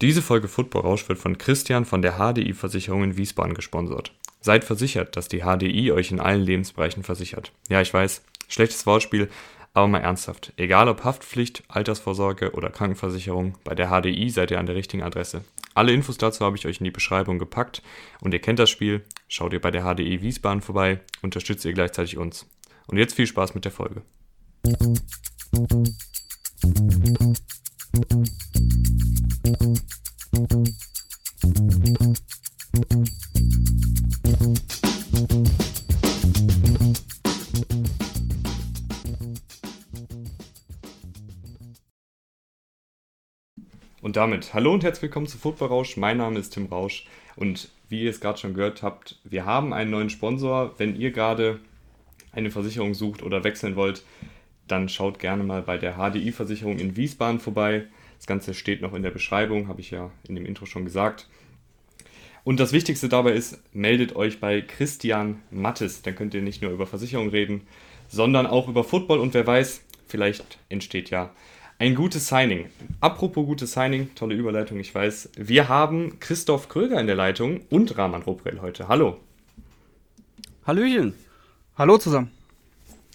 Diese Folge Football Rausch wird von Christian von der HDI Versicherung in Wiesbaden gesponsert. Seid versichert, dass die HDI euch in allen Lebensbereichen versichert. Ja, ich weiß, schlechtes Wortspiel, aber mal ernsthaft. Egal ob Haftpflicht, Altersvorsorge oder Krankenversicherung, bei der HDI seid ihr an der richtigen Adresse. Alle Infos dazu habe ich euch in die Beschreibung gepackt und ihr kennt das Spiel. Schaut ihr bei der HDI Wiesbaden vorbei, unterstützt ihr gleichzeitig uns. Und jetzt viel Spaß mit der Folge. Und damit hallo und herzlich willkommen zu Football Rausch. Mein Name ist Tim Rausch und wie ihr es gerade schon gehört habt, wir haben einen neuen Sponsor. Wenn ihr gerade eine Versicherung sucht oder wechseln wollt, dann schaut gerne mal bei der HDI-Versicherung in Wiesbaden vorbei. Das Ganze steht noch in der Beschreibung, habe ich ja in dem Intro schon gesagt. Und das Wichtigste dabei ist, meldet euch bei Christian Mattes. Dann könnt ihr nicht nur über Versicherung reden, sondern auch über Football und wer weiß, vielleicht entsteht ja ein gutes Signing. Apropos gutes Signing, tolle Überleitung, ich weiß. Wir haben Christoph Kröger in der Leitung und Rahman Ruprell heute. Hallo. Hallöchen. Hallo zusammen.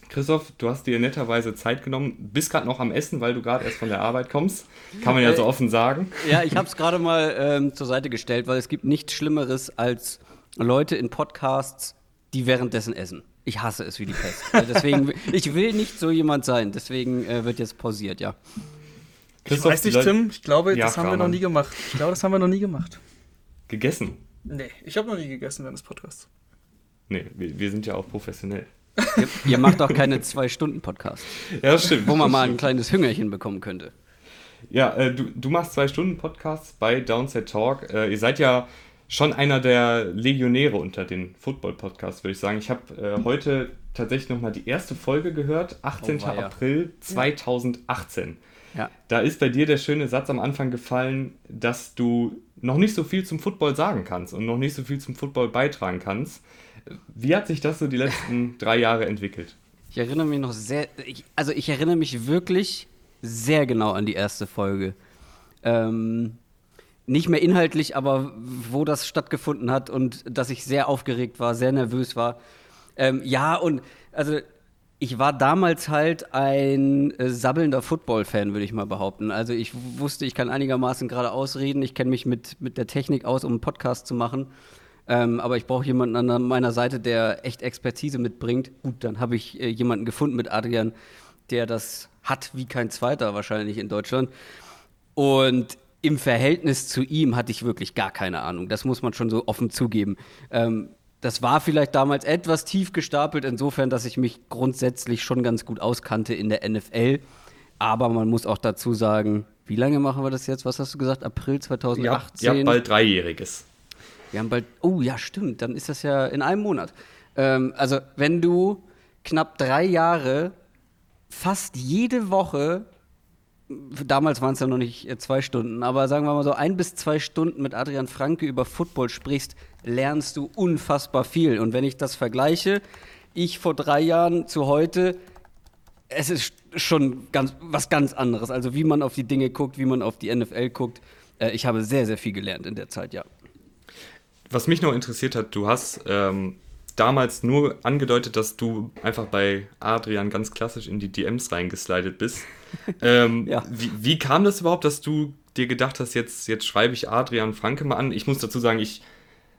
Christoph, du hast dir netterweise Zeit genommen, bist gerade noch am Essen, weil du gerade erst von der Arbeit kommst. Kann man ja so äh, offen sagen. Ja, ich habe es gerade mal ähm, zur Seite gestellt, weil es gibt nichts Schlimmeres als Leute in Podcasts, die währenddessen essen. Ich hasse es wie die Pest. Also deswegen, ich will nicht so jemand sein. Deswegen äh, wird jetzt pausiert, ja. Ich weiß nicht, Tim. Ich glaube, ja, das haben wir noch nie gemacht. Ich glaube, das haben wir noch nie gemacht. Gegessen? Nee, ich habe noch nie gegessen während des Podcasts. Nee, wir, wir sind ja auch professionell. Ihr, ihr macht auch keine Zwei-Stunden-Podcasts. Ja, stimmt. Wo man mal ein kleines Hüngerchen bekommen könnte. Ja, äh, du, du machst Zwei-Stunden-Podcasts bei Downset Talk. Äh, ihr seid ja schon einer der Legionäre unter den Football-Podcasts, würde ich sagen. Ich habe äh, heute tatsächlich nochmal die erste Folge gehört, 18. Oh, April 2018. Ja. Da ist bei dir der schöne Satz am Anfang gefallen, dass du noch nicht so viel zum Football sagen kannst und noch nicht so viel zum Football beitragen kannst. Wie hat sich das so die letzten drei Jahre entwickelt? Ich erinnere mich noch sehr, ich, also ich erinnere mich wirklich sehr genau an die erste Folge. Ähm, nicht mehr inhaltlich, aber wo das stattgefunden hat und dass ich sehr aufgeregt war, sehr nervös war. Ähm, ja, und also ich war damals halt ein äh, sabbelnder Football-Fan, würde ich mal behaupten. Also ich wusste, ich kann einigermaßen gerade ausreden, ich kenne mich mit, mit der Technik aus, um einen Podcast zu machen. Ähm, aber ich brauche jemanden an meiner Seite, der echt Expertise mitbringt. Gut, dann habe ich äh, jemanden gefunden mit Adrian, der das hat wie kein zweiter wahrscheinlich in Deutschland. Und im Verhältnis zu ihm hatte ich wirklich gar keine Ahnung. Das muss man schon so offen zugeben. Ähm, das war vielleicht damals etwas tief gestapelt, insofern, dass ich mich grundsätzlich schon ganz gut auskannte in der NFL. Aber man muss auch dazu sagen, wie lange machen wir das jetzt? Was hast du gesagt? April 2018? Ja, ja bald Dreijähriges. Wir haben bald, oh ja, stimmt, dann ist das ja in einem Monat. Ähm, also, wenn du knapp drei Jahre fast jede Woche, damals waren es ja noch nicht äh, zwei Stunden, aber sagen wir mal so ein bis zwei Stunden mit Adrian Franke über Football sprichst, lernst du unfassbar viel. Und wenn ich das vergleiche, ich vor drei Jahren zu heute, es ist schon ganz, was ganz anderes. Also wie man auf die Dinge guckt, wie man auf die NFL guckt. Äh, ich habe sehr, sehr viel gelernt in der Zeit, ja was mich noch interessiert hat, du hast ähm, damals nur angedeutet, dass du einfach bei Adrian ganz klassisch in die DMs reingeslidet bist. ähm, ja. wie, wie, kam das überhaupt, dass du dir gedacht hast, jetzt, jetzt schreibe ich Adrian Franke mal an? Ich muss dazu sagen, ich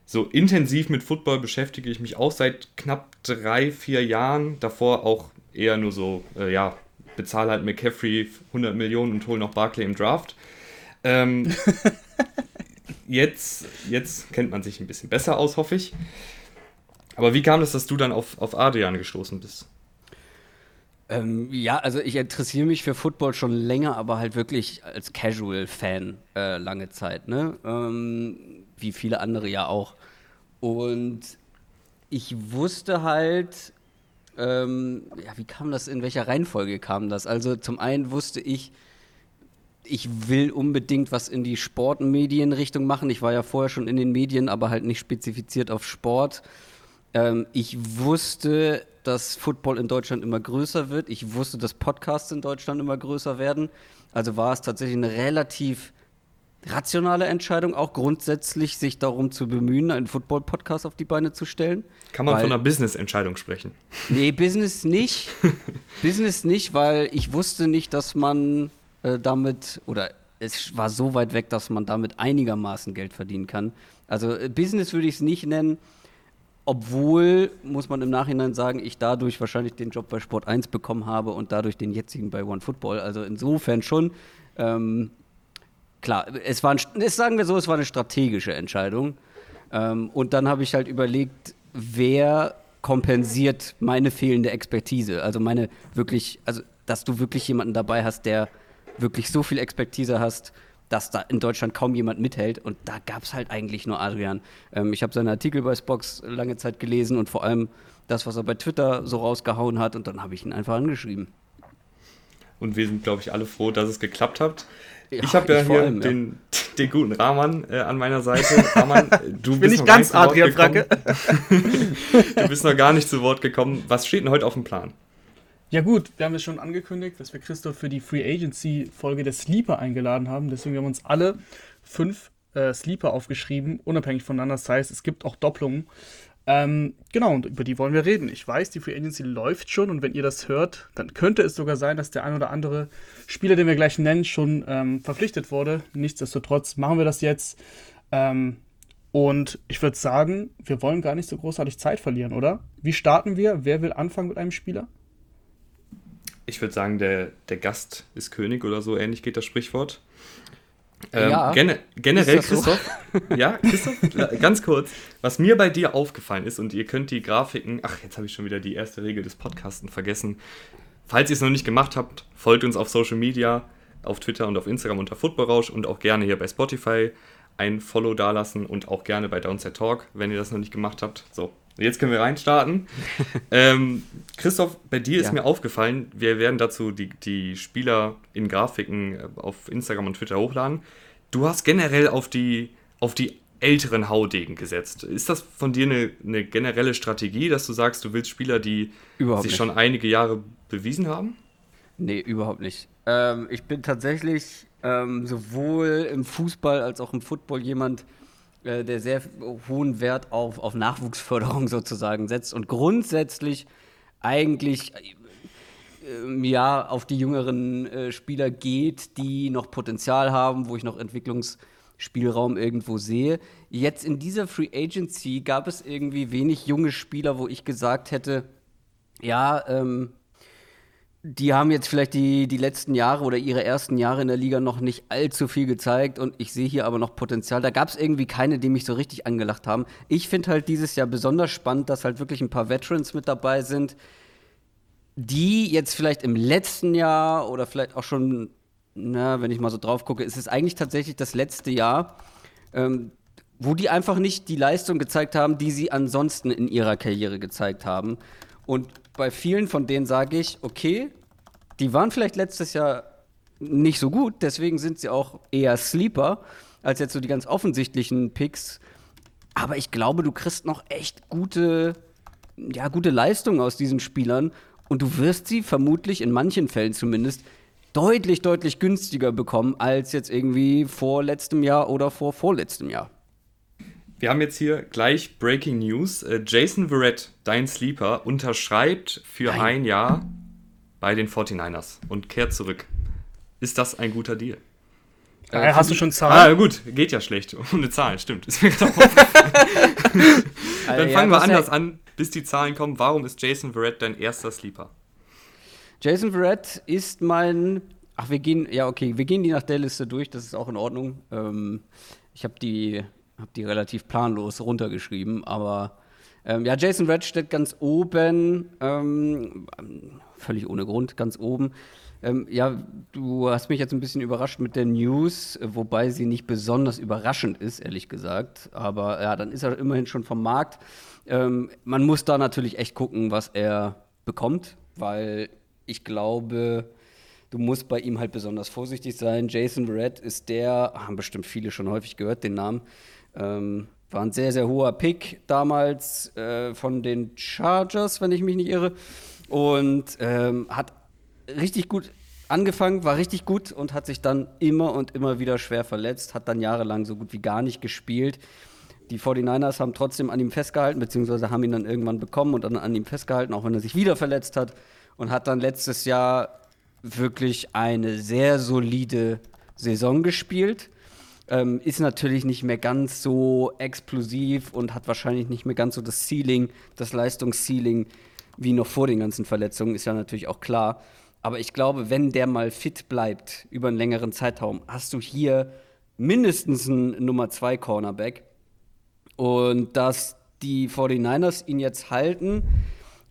so intensiv mit Football beschäftige ich mich auch seit knapp drei, vier Jahren. Davor auch eher nur so, äh, ja, bezahle halt McCaffrey 100 Millionen und hole noch Barclay im Draft. Ähm, jetzt, jetzt kennt man sich ein bisschen besser aus, hoffe ich. Aber wie kam es, dass du dann auf, auf Adrian gestoßen bist? Ähm, ja, also ich interessiere mich für Football schon länger, aber halt wirklich als Casual-Fan äh, lange Zeit, ne? Ähm, wie viele andere ja auch. Und ich wusste halt, ähm, ja, wie kam das, in welcher Reihenfolge kam das? Also zum einen wusste ich, ich will unbedingt was in die Sportmedienrichtung machen. Ich war ja vorher schon in den Medien, aber halt nicht spezifiziert auf Sport. Ähm, ich wusste, dass Football in Deutschland immer größer wird. Ich wusste, dass Podcasts in Deutschland immer größer werden. Also war es tatsächlich eine relativ rationale Entscheidung, auch grundsätzlich sich darum zu bemühen, einen Football-Podcast auf die Beine zu stellen. Kann man weil, von einer Business-Entscheidung sprechen? Nee, Business nicht. Business nicht, weil ich wusste nicht, dass man äh, damit, oder es war so weit weg, dass man damit einigermaßen Geld verdienen kann. Also äh, Business würde ich es nicht nennen, obwohl, muss man im Nachhinein sagen, ich dadurch wahrscheinlich den Job bei Sport 1 bekommen habe und dadurch den jetzigen bei One Football. Also insofern schon. Ähm, klar, es war, ein, sagen wir so, es war eine strategische Entscheidung. Ähm, und dann habe ich halt überlegt, wer kompensiert meine fehlende Expertise. Also meine wirklich, also dass du wirklich jemanden dabei hast, der wirklich so viel Expertise hast, dass da in Deutschland kaum jemand mithält. Und da gab es halt eigentlich nur Adrian. Ähm, ich habe seine Artikel bei Spox lange Zeit gelesen und vor allem das, was er bei Twitter so rausgehauen hat. Und dann habe ich ihn einfach angeschrieben. Und wir sind, glaube ich, alle froh, dass es geklappt hat. Ja, ich habe ja hier allem, den, ja. den guten Rahman äh, an meiner Seite. Rahman, du Bin bist ich ganz Adrian Franke. du bist noch gar nicht zu Wort gekommen. Was steht denn heute auf dem Plan? Ja gut, wir haben es schon angekündigt, dass wir Christoph für die Free Agency Folge der Sleeper eingeladen haben. Deswegen haben wir uns alle fünf äh, Sleeper aufgeschrieben, unabhängig voneinander. Das heißt, es gibt auch Doppelungen. Ähm, genau, und über die wollen wir reden. Ich weiß, die Free Agency läuft schon und wenn ihr das hört, dann könnte es sogar sein, dass der ein oder andere Spieler, den wir gleich nennen, schon ähm, verpflichtet wurde. Nichtsdestotrotz machen wir das jetzt. Ähm, und ich würde sagen, wir wollen gar nicht so großartig Zeit verlieren, oder? Wie starten wir? Wer will anfangen mit einem Spieler? Ich würde sagen, der, der Gast ist König oder so ähnlich geht das Sprichwort. Ähm, ja, gen generell, Christoph, so? ja, Christoph, ganz kurz, was mir bei dir aufgefallen ist, und ihr könnt die Grafiken, ach, jetzt habe ich schon wieder die erste Regel des Podcasten vergessen. Falls ihr es noch nicht gemacht habt, folgt uns auf Social Media, auf Twitter und auf Instagram unter Footballrausch und auch gerne hier bei Spotify ein Follow dalassen und auch gerne bei Downside Talk, wenn ihr das noch nicht gemacht habt. So, jetzt können wir reinstarten. ähm, Christoph, bei dir ja. ist mir aufgefallen, wir werden dazu die, die Spieler in Grafiken äh, auf Instagram und Twitter hochladen. Du hast generell auf die, auf die älteren Haudegen gesetzt. Ist das von dir eine, eine generelle Strategie, dass du sagst, du willst Spieler, die überhaupt sich nicht. schon einige Jahre bewiesen haben? Nee, überhaupt nicht. Ähm, ich bin tatsächlich ähm, sowohl im Fußball als auch im Football jemand, äh, der sehr hohen Wert auf, auf Nachwuchsförderung sozusagen setzt und grundsätzlich eigentlich äh, ja auf die jüngeren äh, Spieler geht, die noch Potenzial haben, wo ich noch Entwicklungsspielraum irgendwo sehe. Jetzt in dieser Free Agency gab es irgendwie wenig junge Spieler, wo ich gesagt hätte, ja, ähm, die haben jetzt vielleicht die, die letzten Jahre oder ihre ersten Jahre in der Liga noch nicht allzu viel gezeigt und ich sehe hier aber noch Potenzial. Da gab es irgendwie keine, die mich so richtig angelacht haben. Ich finde halt dieses Jahr besonders spannend, dass halt wirklich ein paar Veterans mit dabei sind, die jetzt vielleicht im letzten Jahr oder vielleicht auch schon, na, wenn ich mal so drauf gucke, ist es eigentlich tatsächlich das letzte Jahr, ähm, wo die einfach nicht die Leistung gezeigt haben, die sie ansonsten in ihrer Karriere gezeigt haben. Und bei vielen von denen sage ich, okay, die waren vielleicht letztes Jahr nicht so gut, deswegen sind sie auch eher Sleeper als jetzt so die ganz offensichtlichen Picks. Aber ich glaube, du kriegst noch echt gute, ja, gute Leistungen aus diesen Spielern und du wirst sie vermutlich in manchen Fällen zumindest deutlich, deutlich günstiger bekommen als jetzt irgendwie vor letztem Jahr oder vor vorletztem Jahr. Wir haben jetzt hier gleich Breaking News. Äh, Jason Verrett, dein Sleeper, unterschreibt für Nein. ein Jahr bei den 49ers und kehrt zurück. Ist das ein guter Deal? Äh, hast du schon Zahlen? Ah, gut, geht ja schlecht. Ohne Zahlen, stimmt. Dann fangen wir anders an, bis die Zahlen kommen. Warum ist Jason Verrett dein erster Sleeper? Jason Verrett ist mein. Ach, wir gehen. Ja, okay, wir gehen die nach der Liste durch, das ist auch in Ordnung. Ähm, ich habe die habe die relativ planlos runtergeschrieben, aber ähm, ja, Jason Red steht ganz oben, ähm, völlig ohne Grund, ganz oben. Ähm, ja, du hast mich jetzt ein bisschen überrascht mit der News, wobei sie nicht besonders überraschend ist, ehrlich gesagt. Aber ja, dann ist er immerhin schon vom Markt. Ähm, man muss da natürlich echt gucken, was er bekommt, weil ich glaube, du musst bei ihm halt besonders vorsichtig sein. Jason Red ist der, haben bestimmt viele schon häufig gehört, den Namen, ähm, war ein sehr, sehr hoher Pick damals äh, von den Chargers, wenn ich mich nicht irre. Und ähm, hat richtig gut angefangen, war richtig gut und hat sich dann immer und immer wieder schwer verletzt, hat dann jahrelang so gut wie gar nicht gespielt. Die 49ers haben trotzdem an ihm festgehalten, beziehungsweise haben ihn dann irgendwann bekommen und dann an ihm festgehalten, auch wenn er sich wieder verletzt hat. Und hat dann letztes Jahr wirklich eine sehr solide Saison gespielt. Ähm, ist natürlich nicht mehr ganz so explosiv und hat wahrscheinlich nicht mehr ganz so das Ceiling, das Leistungsceiling wie noch vor den ganzen Verletzungen, ist ja natürlich auch klar. Aber ich glaube, wenn der mal fit bleibt über einen längeren Zeitraum, hast du hier mindestens einen Nummer 2 Cornerback. Und dass die 49ers ihn jetzt halten,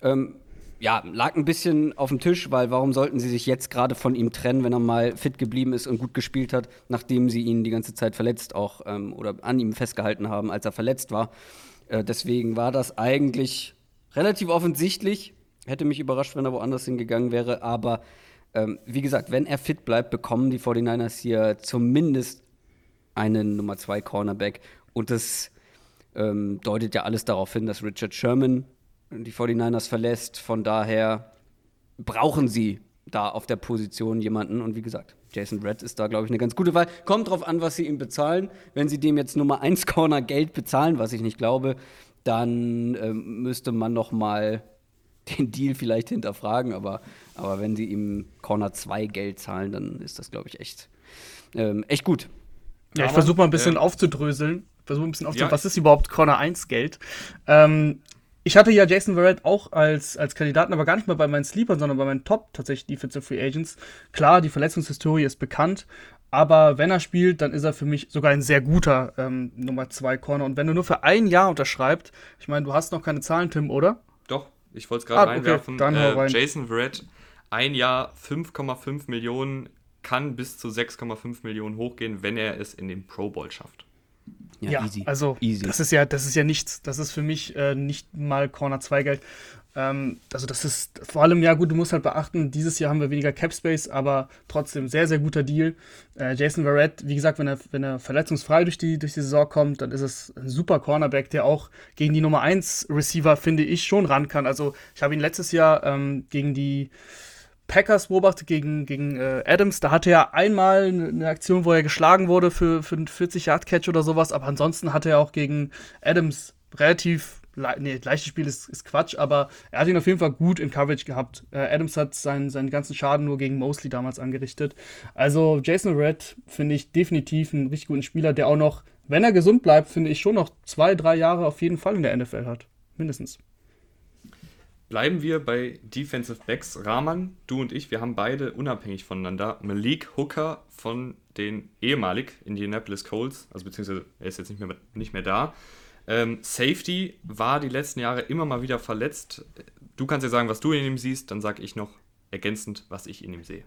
ähm, ja, lag ein bisschen auf dem Tisch, weil warum sollten sie sich jetzt gerade von ihm trennen, wenn er mal fit geblieben ist und gut gespielt hat, nachdem sie ihn die ganze Zeit verletzt auch ähm, oder an ihm festgehalten haben, als er verletzt war. Äh, deswegen war das eigentlich relativ offensichtlich. Hätte mich überrascht, wenn er woanders hingegangen wäre, aber ähm, wie gesagt, wenn er fit bleibt, bekommen die 49ers hier zumindest einen Nummer 2 Cornerback und das ähm, deutet ja alles darauf hin, dass Richard Sherman die 49ers verlässt. Von daher brauchen sie da auf der Position jemanden. Und wie gesagt, Jason Red ist da, glaube ich, eine ganz gute Wahl. Kommt drauf an, was sie ihm bezahlen. Wenn sie dem jetzt Nummer 1 Corner Geld bezahlen, was ich nicht glaube, dann ähm, müsste man noch mal den Deal vielleicht hinterfragen. Aber, aber wenn sie ihm Corner 2 Geld zahlen, dann ist das, glaube ich, echt, ähm, echt gut. Ja, ich versuche mal ein bisschen äh, aufzudröseln versuche ein bisschen aufzunehmen, ja. was ist überhaupt Corner 1 Geld? Ähm, ich hatte ja Jason Verrett auch als, als Kandidaten, aber gar nicht mal bei meinen Sleepern, sondern bei meinen Top tatsächlich Defensive Free Agents. Klar, die Verletzungshistorie ist bekannt, aber wenn er spielt, dann ist er für mich sogar ein sehr guter ähm, Nummer 2 Corner. Und wenn du nur für ein Jahr unterschreibst, ich meine, du hast noch keine Zahlen, Tim, oder? Doch, ich wollte es gerade ah, reinwerfen. Okay, dann äh, rein. Jason Verrett, ein Jahr 5,5 Millionen, kann bis zu 6,5 Millionen hochgehen, wenn er es in den Pro Bowl schafft. Ja, ja easy. also easy. das ist ja, das ist ja nichts. Das ist für mich äh, nicht mal Corner 2 Geld. Ähm, also das ist vor allem, ja gut, du musst halt beachten, dieses Jahr haben wir weniger Cap Space, aber trotzdem sehr, sehr guter Deal. Äh, Jason Verrett, wie gesagt, wenn er, wenn er verletzungsfrei durch die, durch die Saison kommt, dann ist es ein super Cornerback, der auch gegen die Nummer 1 Receiver, finde ich, schon ran kann. Also ich habe ihn letztes Jahr ähm, gegen die Packers beobachtet gegen, gegen äh, Adams. Da hatte er einmal eine Aktion, wo er geschlagen wurde für, für einen 40-Yard-Catch oder sowas, aber ansonsten hatte er auch gegen Adams relativ, le nee, leichtes Spiel ist, ist, Quatsch, aber er hat ihn auf jeden Fall gut in Coverage gehabt. Äh, Adams hat seinen, seinen ganzen Schaden nur gegen Mosley damals angerichtet. Also Jason Red finde ich definitiv einen richtig guten Spieler, der auch noch, wenn er gesund bleibt, finde ich schon noch zwei, drei Jahre auf jeden Fall in der NFL hat. Mindestens. Bleiben wir bei Defensive Backs. Rahman, du und ich, wir haben beide unabhängig voneinander Malik Hooker von den ehemalig Indianapolis Colts, also beziehungsweise er ist jetzt nicht mehr, nicht mehr da. Ähm, Safety war die letzten Jahre immer mal wieder verletzt. Du kannst ja sagen, was du in ihm siehst, dann sage ich noch ergänzend, was ich in ihm sehe.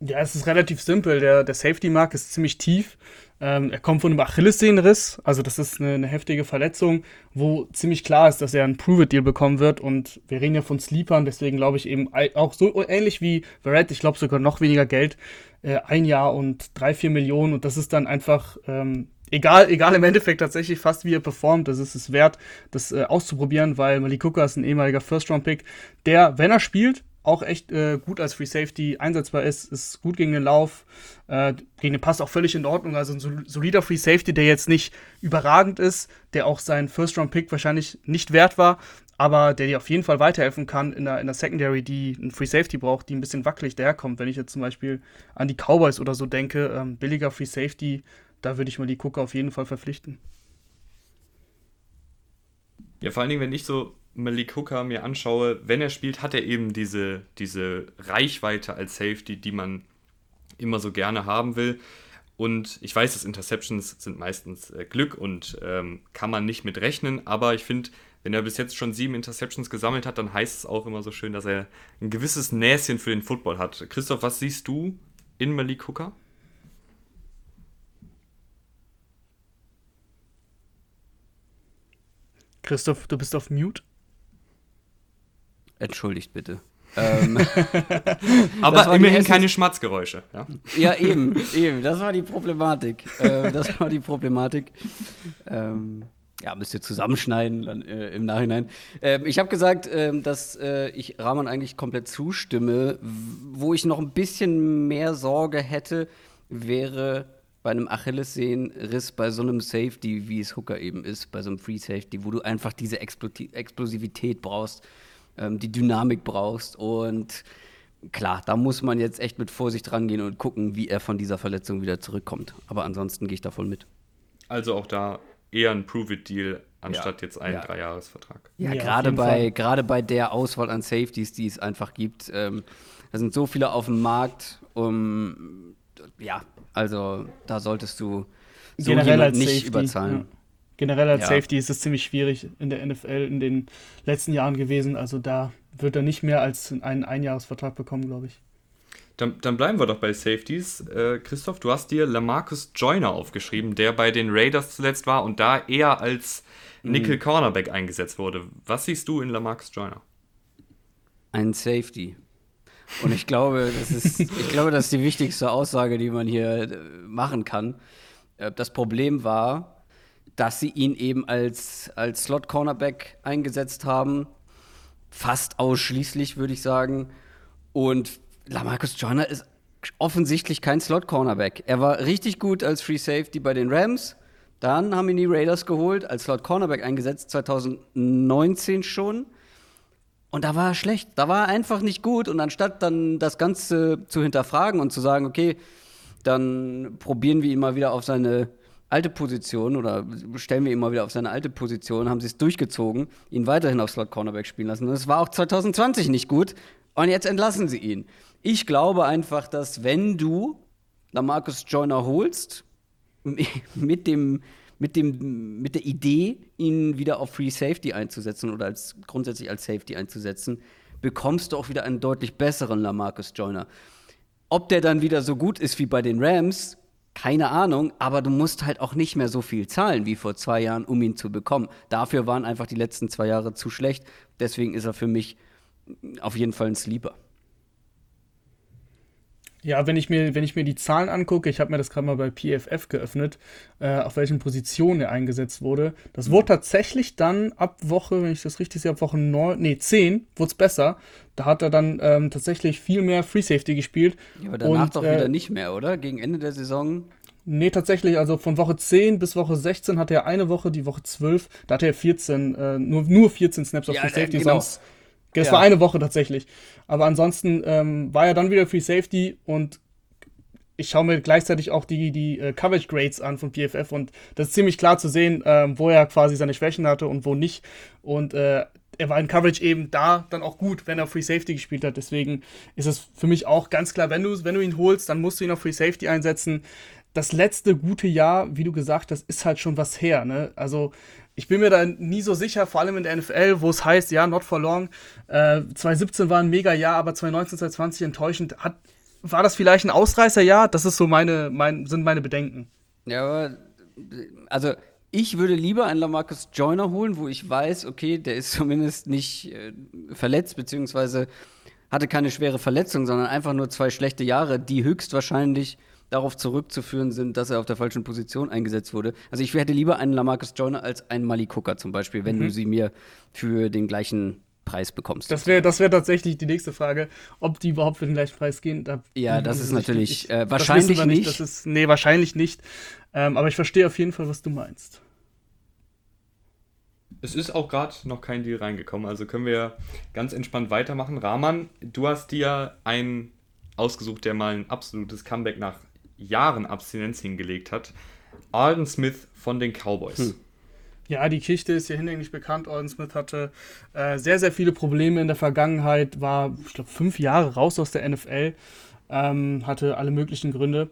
Ja, es ist relativ simpel. Der, der Safety-Mark ist ziemlich tief. Ähm, er kommt von einem Achillessehnenriss, also das ist eine, eine, heftige Verletzung, wo ziemlich klar ist, dass er einen Prove-It-Deal bekommen wird. Und wir reden ja von Sleepern, deswegen glaube ich eben auch so ähnlich wie Verrett, ich glaube sogar noch weniger Geld, äh, ein Jahr und drei, vier Millionen. Und das ist dann einfach ähm, egal, egal im Endeffekt tatsächlich fast wie er performt. Das ist es wert, das äh, auszuprobieren, weil Malik Hooker ist ein ehemaliger First-Round-Pick, der, wenn er spielt, auch echt äh, gut als Free Safety einsetzbar ist, ist gut gegen den Lauf, äh, gegen den Pass auch völlig in Ordnung. Also ein solider Free Safety, der jetzt nicht überragend ist, der auch seinen First-Round-Pick wahrscheinlich nicht wert war, aber der dir auf jeden Fall weiterhelfen kann in der, in der Secondary, die einen Free Safety braucht, die ein bisschen wackelig daherkommt. Wenn ich jetzt zum Beispiel an die Cowboys oder so denke, ähm, billiger Free Safety, da würde ich mal die Gucker auf jeden Fall verpflichten. Ja, vor allen Dingen, wenn ich so Malik Hooker mir anschaue, wenn er spielt, hat er eben diese, diese Reichweite als Safety, die man immer so gerne haben will. Und ich weiß, dass Interceptions sind meistens äh, Glück und ähm, kann man nicht mit rechnen, aber ich finde, wenn er bis jetzt schon sieben Interceptions gesammelt hat, dann heißt es auch immer so schön, dass er ein gewisses Näschen für den Football hat. Christoph, was siehst du in Malik Hooker? Christoph, du bist auf Mute. Entschuldigt bitte. ähm, Aber immerhin keine Schmatzgeräusche. Ja? ja, eben, eben. Das war die Problematik. äh, das war die Problematik. Ähm, ja, müsst ihr zusammenschneiden dann, äh, im Nachhinein. Ähm, ich habe gesagt, ähm, dass äh, ich Rahman eigentlich komplett zustimme. Wo ich noch ein bisschen mehr Sorge hätte, wäre bei einem Achillessehnenriss bei so einem Safety, wie es Hooker eben ist, bei so einem Free Safety, wo du einfach diese Explo Explosivität brauchst, ähm, die Dynamik brauchst und klar, da muss man jetzt echt mit Vorsicht rangehen und gucken, wie er von dieser Verletzung wieder zurückkommt. Aber ansonsten gehe ich da voll mit. Also auch da eher ein Prove-It-Deal anstatt ja. jetzt einen ja. Dreijahresvertrag. Ja, ja gerade bei, gerade bei der Auswahl an Safeties, die es einfach gibt. Ähm, da sind so viele auf dem Markt. Um, ja, also da solltest du so Generell nicht Safety, überzahlen. Ja. Generell als Safety ist es ziemlich schwierig in der NFL in den letzten Jahren gewesen. Also da wird er nicht mehr als einen Einjahresvertrag bekommen, glaube ich. Dann, dann, bleiben wir doch bei Safeties. Äh, Christoph, du hast dir Lamarcus Joyner aufgeschrieben, der bei den Raiders zuletzt war und da eher als Nickel mhm. Cornerback eingesetzt wurde. Was siehst du in Lamarcus Joyner? Ein Safety. Und ich glaube, das ist, ich glaube, das ist die wichtigste Aussage, die man hier äh, machen kann. Äh, das Problem war, dass sie ihn eben als, als Slot-Cornerback eingesetzt haben. Fast ausschließlich, würde ich sagen. Und Lamarcus Joyner ist offensichtlich kein Slot-Cornerback. Er war richtig gut als Free Safety bei den Rams. Dann haben ihn die Raiders geholt, als Slot-Cornerback eingesetzt, 2019 schon. Und da war er schlecht. Da war er einfach nicht gut. Und anstatt dann das Ganze zu hinterfragen und zu sagen, okay, dann probieren wir ihn mal wieder auf seine alte Position oder stellen wir ihn mal wieder auf seine alte Position, haben sie es durchgezogen, ihn weiterhin auf Slot Cornerback spielen lassen. Und es war auch 2020 nicht gut. Und jetzt entlassen sie ihn. Ich glaube einfach, dass wenn du Lamarcus Joyner holst, mit dem, mit dem, mit der Idee, ihn wieder auf Free Safety einzusetzen oder als, grundsätzlich als Safety einzusetzen, bekommst du auch wieder einen deutlich besseren Lamarcus Joyner. Ob der dann wieder so gut ist wie bei den Rams, keine Ahnung, aber du musst halt auch nicht mehr so viel zahlen wie vor zwei Jahren, um ihn zu bekommen. Dafür waren einfach die letzten zwei Jahre zu schlecht. Deswegen ist er für mich auf jeden Fall ein Sleeper. Ja, wenn ich mir, wenn ich mir die Zahlen angucke, ich habe mir das gerade mal bei PFF geöffnet, äh, auf welchen Positionen er eingesetzt wurde. Das wurde tatsächlich dann ab Woche, wenn ich das richtig sehe, ab Woche 9, nee, 10 wurde es besser. Da hat er dann ähm, tatsächlich viel mehr Free Safety gespielt. Ja, aber danach und, doch wieder äh, nicht mehr, oder? Gegen Ende der Saison. Nee, tatsächlich, also von Woche 10 bis Woche 16 hatte er eine Woche, die Woche 12, da hatte er 14, äh, nur, nur 14 Snaps auf ja, Free Safety, genau. sonst das ja. war eine Woche tatsächlich. Aber ansonsten ähm, war er dann wieder Free Safety und ich schaue mir gleichzeitig auch die, die äh, Coverage Grades an von PFF und das ist ziemlich klar zu sehen, ähm, wo er quasi seine Schwächen hatte und wo nicht. Und äh, er war in Coverage eben da dann auch gut, wenn er Free Safety gespielt hat. Deswegen ist es für mich auch ganz klar, wenn du, wenn du ihn holst, dann musst du ihn auf Free Safety einsetzen. Das letzte gute Jahr, wie du gesagt hast, ist halt schon was her. Ne? Also ich bin mir da nie so sicher, vor allem in der NFL, wo es heißt, ja, not for long. Äh, 2017 war ein mega Jahr, aber 2019, 2020 enttäuschend. Hat, war das vielleicht ein Ausreißerjahr? Das ist so meine, mein, sind meine Bedenken. Ja, also ich würde lieber einen Lamarcus Joyner holen, wo ich weiß, okay, der ist zumindest nicht äh, verletzt, beziehungsweise hatte keine schwere Verletzung, sondern einfach nur zwei schlechte Jahre, die höchstwahrscheinlich darauf zurückzuführen sind, dass er auf der falschen Position eingesetzt wurde. Also ich hätte lieber einen Lamarcus Joyner als einen Malik Hooker zum Beispiel, wenn mhm. du sie mir für den gleichen Preis bekommst. Das wäre das wär tatsächlich die nächste Frage, ob die überhaupt für den gleichen Preis gehen. Da ja, das ist natürlich ich, äh, wahrscheinlich nicht. nicht. Das ist, nee, wahrscheinlich nicht. Ähm, aber ich verstehe auf jeden Fall, was du meinst. Es ist auch gerade noch kein Deal reingekommen, also können wir ganz entspannt weitermachen. Rahman, du hast dir einen ausgesucht, der mal ein absolutes Comeback nach Jahren Abstinenz hingelegt hat. Alden Smith von den Cowboys. Hm. Ja, die Geschichte ist ja hinlänglich bekannt. Alden Smith hatte äh, sehr, sehr viele Probleme in der Vergangenheit, war, ich glaube, fünf Jahre raus aus der NFL, ähm, hatte alle möglichen Gründe.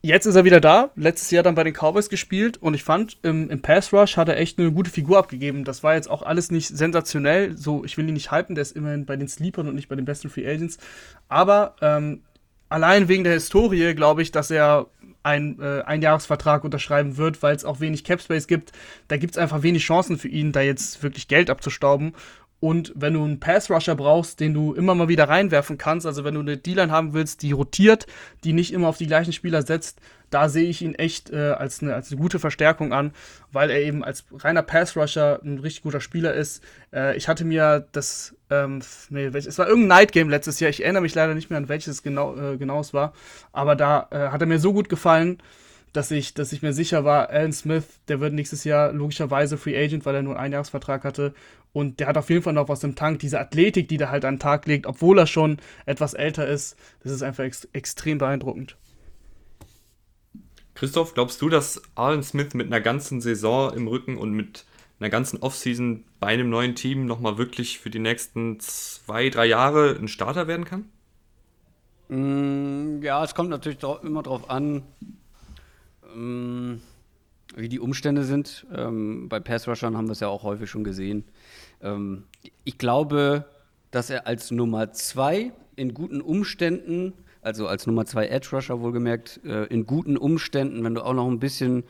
Jetzt ist er wieder da, letztes Jahr dann bei den Cowboys gespielt und ich fand, im, im Pass Rush hat er echt eine gute Figur abgegeben. Das war jetzt auch alles nicht sensationell, so ich will ihn nicht halten, der ist immerhin bei den Sleepern und nicht bei den besten Free Agents. Aber ähm, allein wegen der Historie glaube ich, dass er einen äh, Einjahresvertrag unterschreiben wird, weil es auch wenig Capspace gibt. Da gibt es einfach wenig Chancen für ihn, da jetzt wirklich Geld abzustauben. Und wenn du einen Pass-Rusher brauchst, den du immer mal wieder reinwerfen kannst, also wenn du eine D-Line haben willst, die rotiert, die nicht immer auf die gleichen Spieler setzt, da sehe ich ihn echt äh, als, eine, als eine gute Verstärkung an, weil er eben als reiner Pass-Rusher ein richtig guter Spieler ist. Äh, ich hatte mir das, ähm, nee, es war irgendein Night Game letztes Jahr, ich erinnere mich leider nicht mehr an welches genau, äh, genau es war, aber da äh, hat er mir so gut gefallen, dass ich, dass ich mir sicher war, Alan Smith, der wird nächstes Jahr logischerweise Free Agent, weil er nur einen Einjahresvertrag hatte. Und der hat auf jeden Fall noch was im Tank. Diese Athletik, die der halt an den Tag legt, obwohl er schon etwas älter ist, das ist einfach ex extrem beeindruckend. Christoph, glaubst du, dass Alan Smith mit einer ganzen Saison im Rücken und mit einer ganzen Offseason bei einem neuen Team nochmal wirklich für die nächsten zwei, drei Jahre ein Starter werden kann? Mm, ja, es kommt natürlich immer darauf an, ähm, wie die Umstände sind. Ähm, bei Pass-Rushern haben wir es ja auch häufig schon gesehen. Ähm, ich glaube, dass er als Nummer zwei in guten Umständen, also als Nummer zwei Edge-Rusher wohlgemerkt, äh, in guten Umständen, wenn du auch noch ein bisschen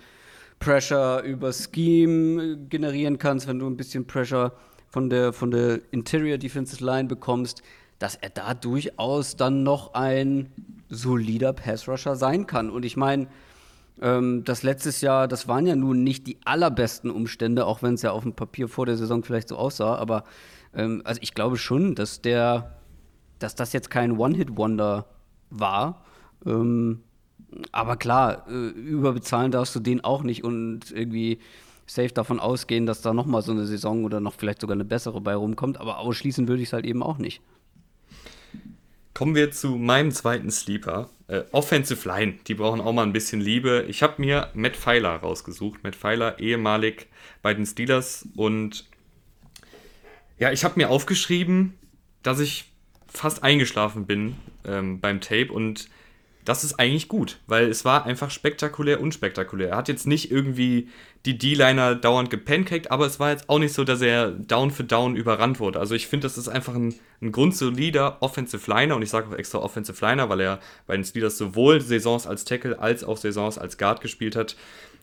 Pressure über Scheme generieren kannst, wenn du ein bisschen Pressure von der, von der Interior Defensive Line bekommst, dass er da durchaus dann noch ein solider Pass-Rusher sein kann. Und ich meine, ähm, das letztes Jahr, das waren ja nun nicht die allerbesten Umstände, auch wenn es ja auf dem Papier vor der Saison vielleicht so aussah. Aber ähm, also ich glaube schon, dass der, dass das jetzt kein One-Hit-Wonder war. Ähm, aber klar, äh, überbezahlen darfst du den auch nicht und irgendwie safe davon ausgehen, dass da nochmal so eine Saison oder noch vielleicht sogar eine bessere bei rumkommt. Aber ausschließen würde ich es halt eben auch nicht. Kommen wir zu meinem zweiten Sleeper. Äh, Offensive Line, die brauchen auch mal ein bisschen Liebe. Ich habe mir Matt Pfeiler rausgesucht. Matt Pfeiler, ehemalig bei den Steelers. Und ja, ich habe mir aufgeschrieben, dass ich fast eingeschlafen bin ähm, beim Tape und das ist eigentlich gut, weil es war einfach spektakulär, unspektakulär. Er hat jetzt nicht irgendwie die D-Liner dauernd gepancaked, aber es war jetzt auch nicht so, dass er down für down überrannt wurde. Also ich finde, das ist einfach ein, ein grundsolider Offensive Liner und ich sage auch extra Offensive Liner, weil er bei den Steelers sowohl Saisons als Tackle als auch Saisons als Guard gespielt hat.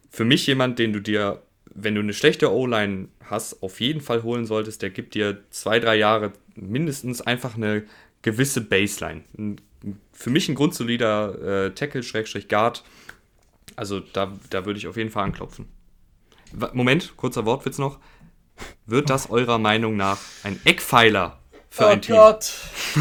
Für mich jemand, den du dir, wenn du eine schlechte O-Line hast, auf jeden Fall holen solltest, der gibt dir zwei, drei Jahre mindestens einfach eine gewisse Baseline. Ein für mich ein grundsolider äh, Tackle-Guard. Also da, da würde ich auf jeden Fall anklopfen. Moment, kurzer Wortwitz noch. Wird das eurer Meinung nach ein Eckpfeiler für oh ein Team? Oh Gott,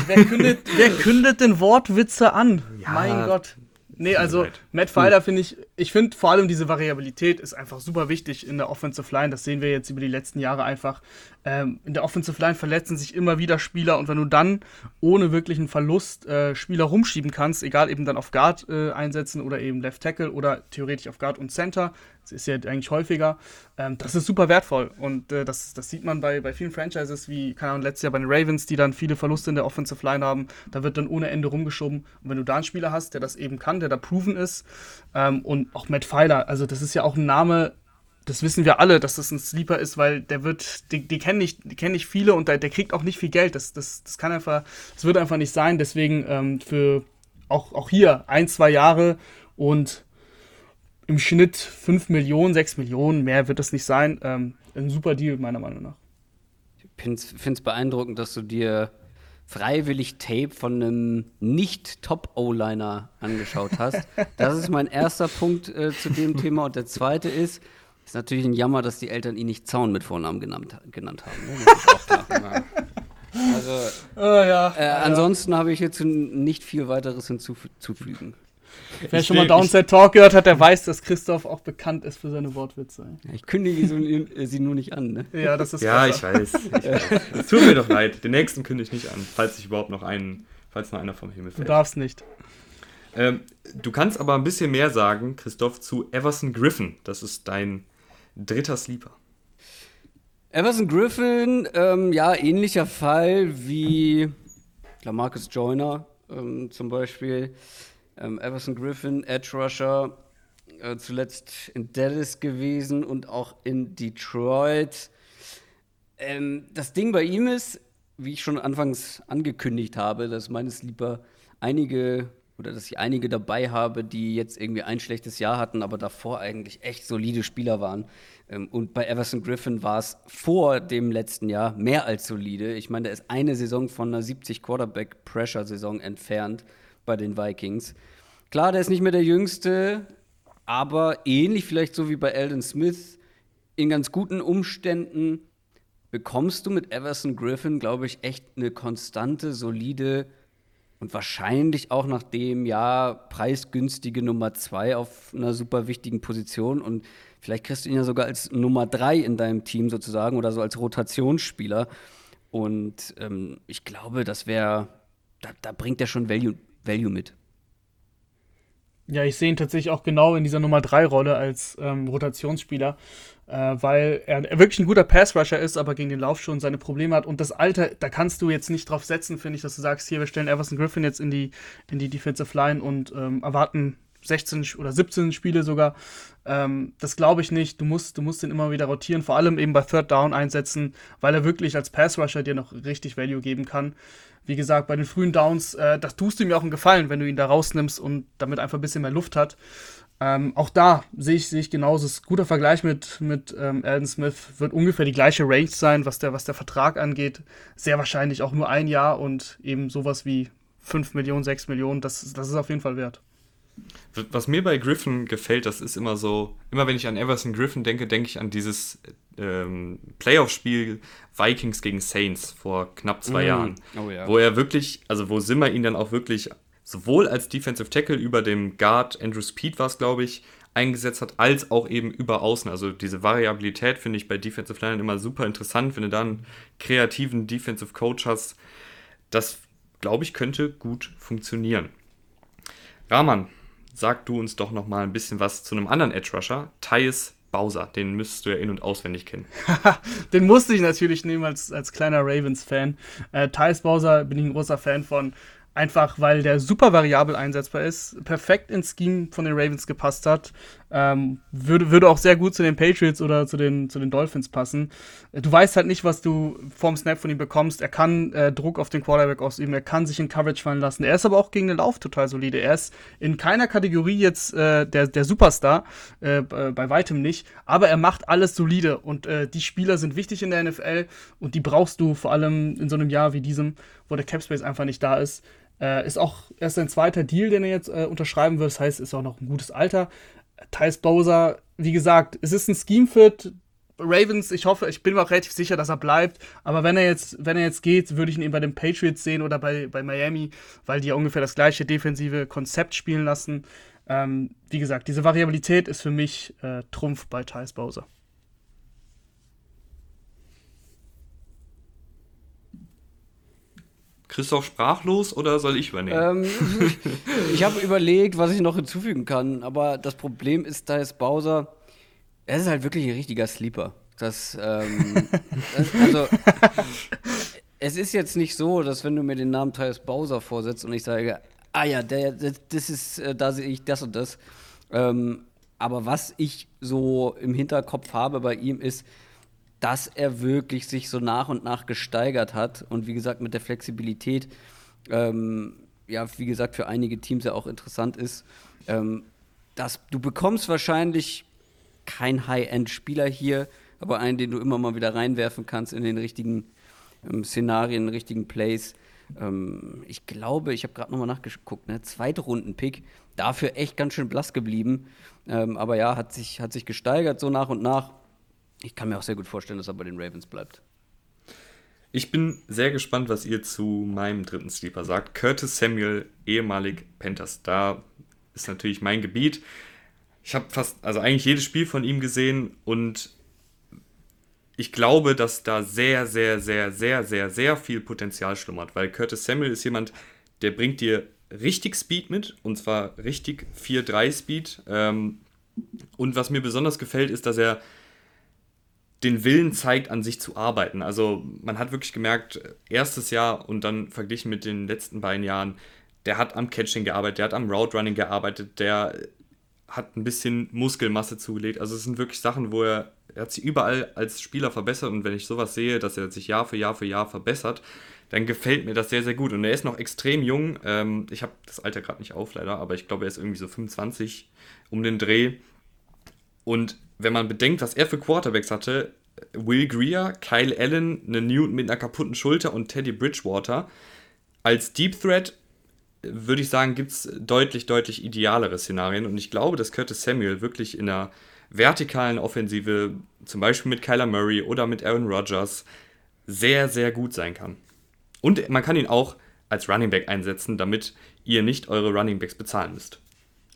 wer kündet, wer kündet denn Wortwitze an? Ja, mein Gott. Nee, also Matt Filer finde ich, ich finde vor allem diese Variabilität ist einfach super wichtig in der Offensive Line. Das sehen wir jetzt über die letzten Jahre einfach. Ähm, in der Offensive Line verletzen sich immer wieder Spieler und wenn du dann ohne wirklichen Verlust äh, Spieler rumschieben kannst, egal eben dann auf Guard äh, einsetzen oder eben Left Tackle oder theoretisch auf Guard und Center, das ist ja eigentlich häufiger, ähm, das ist super wertvoll und äh, das, das sieht man bei, bei vielen Franchises, wie, keine Ahnung, letztes Jahr bei den Ravens, die dann viele Verluste in der Offensive Line haben, da wird dann ohne Ende rumgeschoben und wenn du da einen Spieler hast, der das eben kann, der da proven ist ähm, und auch Matt Pfeiler, also das ist ja auch ein Name, das wissen wir alle, dass das ein Sleeper ist, weil der wird, die, die kennen nicht, die kennen nicht viele und der, der kriegt auch nicht viel Geld. Das, das, das kann einfach, das wird einfach nicht sein. Deswegen ähm, für auch, auch hier ein, zwei Jahre und im Schnitt 5 Millionen, 6 Millionen, mehr wird das nicht sein. Ähm, ein super Deal, meiner Meinung nach. Ich finde es beeindruckend, dass du dir freiwillig Tape von einem nicht-Top-O-Liner angeschaut hast. Das ist mein erster Punkt äh, zu dem Thema. Und der zweite ist, ist natürlich ein Jammer, dass die Eltern ihn nicht Zaun mit Vornamen genannt, genannt haben. Ne? Also, oh, ja, äh, ja. ansonsten habe ich jetzt nicht viel weiteres hinzuzufügen. Wer ich schon mal Downset Talk gehört hat, der weiß, dass Christoph auch bekannt ist für seine Wortwitze. Ich kündige sie, äh, sie nur nicht an, ne? Ja, das ist Ja, ich weiß. Ich weiß. Es tut mir doch leid. Den nächsten kündige ich nicht an, falls ich überhaupt noch einen, falls noch einer vom Himmel fällt. Du darfst nicht. Ähm, du kannst aber ein bisschen mehr sagen, Christoph, zu Everson Griffin. Das ist dein dritter Sleeper. Everson Griffin, ähm, ja, ähnlicher Fall wie Lamarcus Joyner ähm, zum Beispiel. Ähm, Everson Griffin, Edge Rusher, äh, zuletzt in Dallas gewesen und auch in Detroit. Ähm, das Ding bei ihm ist, wie ich schon anfangs angekündigt habe, dass meines Lieber einige oder dass ich einige dabei habe, die jetzt irgendwie ein schlechtes Jahr hatten, aber davor eigentlich echt solide Spieler waren. Ähm, und bei Everson Griffin war es vor dem letzten Jahr mehr als solide. Ich meine, der ist eine Saison von einer 70 Quarterback Pressure Saison entfernt bei den Vikings. Klar, der ist nicht mehr der Jüngste, aber ähnlich vielleicht so wie bei Eldon Smith in ganz guten Umständen bekommst du mit Everson Griffin, glaube ich, echt eine konstante, solide und wahrscheinlich auch nach dem Jahr preisgünstige Nummer zwei auf einer super wichtigen Position. Und vielleicht kriegst du ihn ja sogar als Nummer drei in deinem Team sozusagen oder so als Rotationsspieler. Und ähm, ich glaube, das wäre, da, da, bringt er schon Value, Value mit. Ja, ich sehe ihn tatsächlich auch genau in dieser Nummer 3 Rolle als ähm, Rotationsspieler äh, weil er wirklich ein guter Pass-Rusher ist, aber gegen den Lauf schon seine Probleme hat. Und das Alter, da kannst du jetzt nicht drauf setzen, finde ich, dass du sagst, hier, wir stellen Everson Griffin jetzt in die, in die Defensive Line und ähm, erwarten 16 oder 17 Spiele sogar. Ähm, das glaube ich nicht. Du musst, du musst ihn immer wieder rotieren, vor allem eben bei Third Down einsetzen, weil er wirklich als Pass-Rusher dir noch richtig Value geben kann. Wie gesagt, bei den frühen Downs, äh, das tust du ihm auch einen Gefallen, wenn du ihn da rausnimmst und damit einfach ein bisschen mehr Luft hat. Ähm, auch da sehe ich, sehe ich genauso. Ist guter Vergleich mit, mit ähm, Alden Smith. Wird ungefähr die gleiche Range sein, was der, was der Vertrag angeht. Sehr wahrscheinlich auch nur ein Jahr und eben sowas wie 5 Millionen, 6 Millionen. Das, das ist auf jeden Fall wert. Was mir bei Griffin gefällt, das ist immer so, immer wenn ich an Everson Griffin denke, denke ich an dieses ähm, Playoff-Spiel Vikings gegen Saints vor knapp zwei mm. Jahren. Oh, ja. Wo er wirklich, also wo Simmer ihn dann auch wirklich sowohl als Defensive Tackle über dem Guard Andrew Speed war es, glaube ich, eingesetzt hat, als auch eben über Außen. Also diese Variabilität finde ich bei Defensive Line immer super interessant, wenn du dann einen kreativen Defensive Coach hast. Das, glaube ich, könnte gut funktionieren. Rahman, sag du uns doch noch mal ein bisschen was zu einem anderen Edge Rusher, Tyus Bowser. Den müsstest du ja in- und auswendig kennen. den musste ich natürlich nehmen als, als kleiner Ravens-Fan. Äh, Tyus Bowser bin ich ein großer Fan von. Einfach weil der super variabel einsetzbar ist, perfekt ins Scheme von den Ravens gepasst hat. Ähm, würde, würde auch sehr gut zu den Patriots oder zu den, zu den Dolphins passen. Du weißt halt nicht, was du vorm Snap von ihm bekommst. Er kann äh, Druck auf den Quarterback ausüben, er kann sich in Coverage fallen lassen. Er ist aber auch gegen den Lauf total solide. Er ist in keiner Kategorie jetzt äh, der, der Superstar, äh, bei weitem nicht, aber er macht alles solide und äh, die Spieler sind wichtig in der NFL und die brauchst du vor allem in so einem Jahr wie diesem, wo der Capspace einfach nicht da ist. Äh, ist auch erst ein zweiter Deal, den er jetzt äh, unterschreiben wird. Das heißt, ist auch noch ein gutes Alter. Thais Bowser, wie gesagt, es ist ein Scheme-Fit. Ravens, ich hoffe, ich bin mir auch relativ sicher, dass er bleibt. Aber wenn er jetzt, wenn er jetzt geht, würde ich ihn eben bei den Patriots sehen oder bei, bei Miami, weil die ja ungefähr das gleiche defensive Konzept spielen lassen. Ähm, wie gesagt, diese Variabilität ist für mich äh, Trumpf bei Thais Bowser. Christoph sprachlos oder soll ich übernehmen? Ähm, ich habe überlegt, was ich noch hinzufügen kann, aber das Problem ist, da ist Bowser, er ist halt wirklich ein richtiger Sleeper. Das, ähm, das, also, es ist jetzt nicht so, dass wenn du mir den Namen Thais Bowser vorsetzt und ich sage, ah ja, der, das ist, äh, da sehe ich das und das. Ähm, aber was ich so im Hinterkopf habe bei ihm ist, dass er wirklich sich so nach und nach gesteigert hat und wie gesagt mit der Flexibilität, ähm, ja, wie gesagt, für einige Teams ja auch interessant ist. Ähm, dass du bekommst wahrscheinlich kein High-End-Spieler hier, aber einen, den du immer mal wieder reinwerfen kannst in den richtigen ähm, Szenarien, richtigen Plays. Ähm, ich glaube, ich habe gerade nochmal nachgeguckt, ne? Zweitrunden-Pick, dafür echt ganz schön blass geblieben. Ähm, aber ja, hat sich, hat sich gesteigert so nach und nach. Ich kann mir auch sehr gut vorstellen, dass er bei den Ravens bleibt. Ich bin sehr gespannt, was ihr zu meinem dritten Sleeper sagt. Curtis Samuel, ehemalig Panthers. Da ist natürlich mein Gebiet. Ich habe fast, also eigentlich jedes Spiel von ihm gesehen und ich glaube, dass da sehr, sehr, sehr, sehr, sehr, sehr viel Potenzial schlummert, weil Curtis Samuel ist jemand, der bringt dir richtig Speed mit und zwar richtig 4-3 Speed. Ähm, und was mir besonders gefällt, ist, dass er den Willen zeigt, an sich zu arbeiten. Also man hat wirklich gemerkt, erstes Jahr und dann verglichen mit den letzten beiden Jahren, der hat am Catching gearbeitet, der hat am Route Running gearbeitet, der hat ein bisschen Muskelmasse zugelegt. Also es sind wirklich Sachen, wo er, er hat sich überall als Spieler verbessert und wenn ich sowas sehe, dass er sich Jahr für Jahr für Jahr verbessert, dann gefällt mir das sehr, sehr gut. Und er ist noch extrem jung. Ähm, ich habe das Alter gerade nicht auf, leider, aber ich glaube, er ist irgendwie so 25 um den Dreh. Und wenn man bedenkt, was er für Quarterbacks hatte, Will Greer, Kyle Allen, eine Newton mit einer kaputten Schulter und Teddy Bridgewater, als Deep Threat würde ich sagen, gibt es deutlich, deutlich idealere Szenarien. Und ich glaube, dass Curtis Samuel wirklich in einer vertikalen Offensive, zum Beispiel mit Kyler Murray oder mit Aaron Rodgers, sehr, sehr gut sein kann. Und man kann ihn auch als Running Back einsetzen, damit ihr nicht eure Running Backs bezahlen müsst.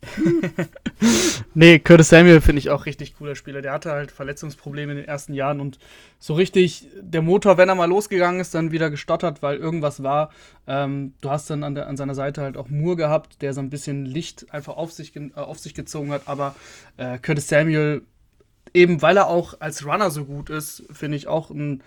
nee, Curtis Samuel finde ich auch richtig cooler Spieler. Der hatte halt Verletzungsprobleme in den ersten Jahren und so richtig der Motor, wenn er mal losgegangen ist, dann wieder gestottert, weil irgendwas war. Ähm, du hast dann an, der, an seiner Seite halt auch Moore gehabt, der so ein bisschen Licht einfach auf sich, äh, auf sich gezogen hat. Aber äh, Curtis Samuel, eben weil er auch als Runner so gut ist, finde ich auch ein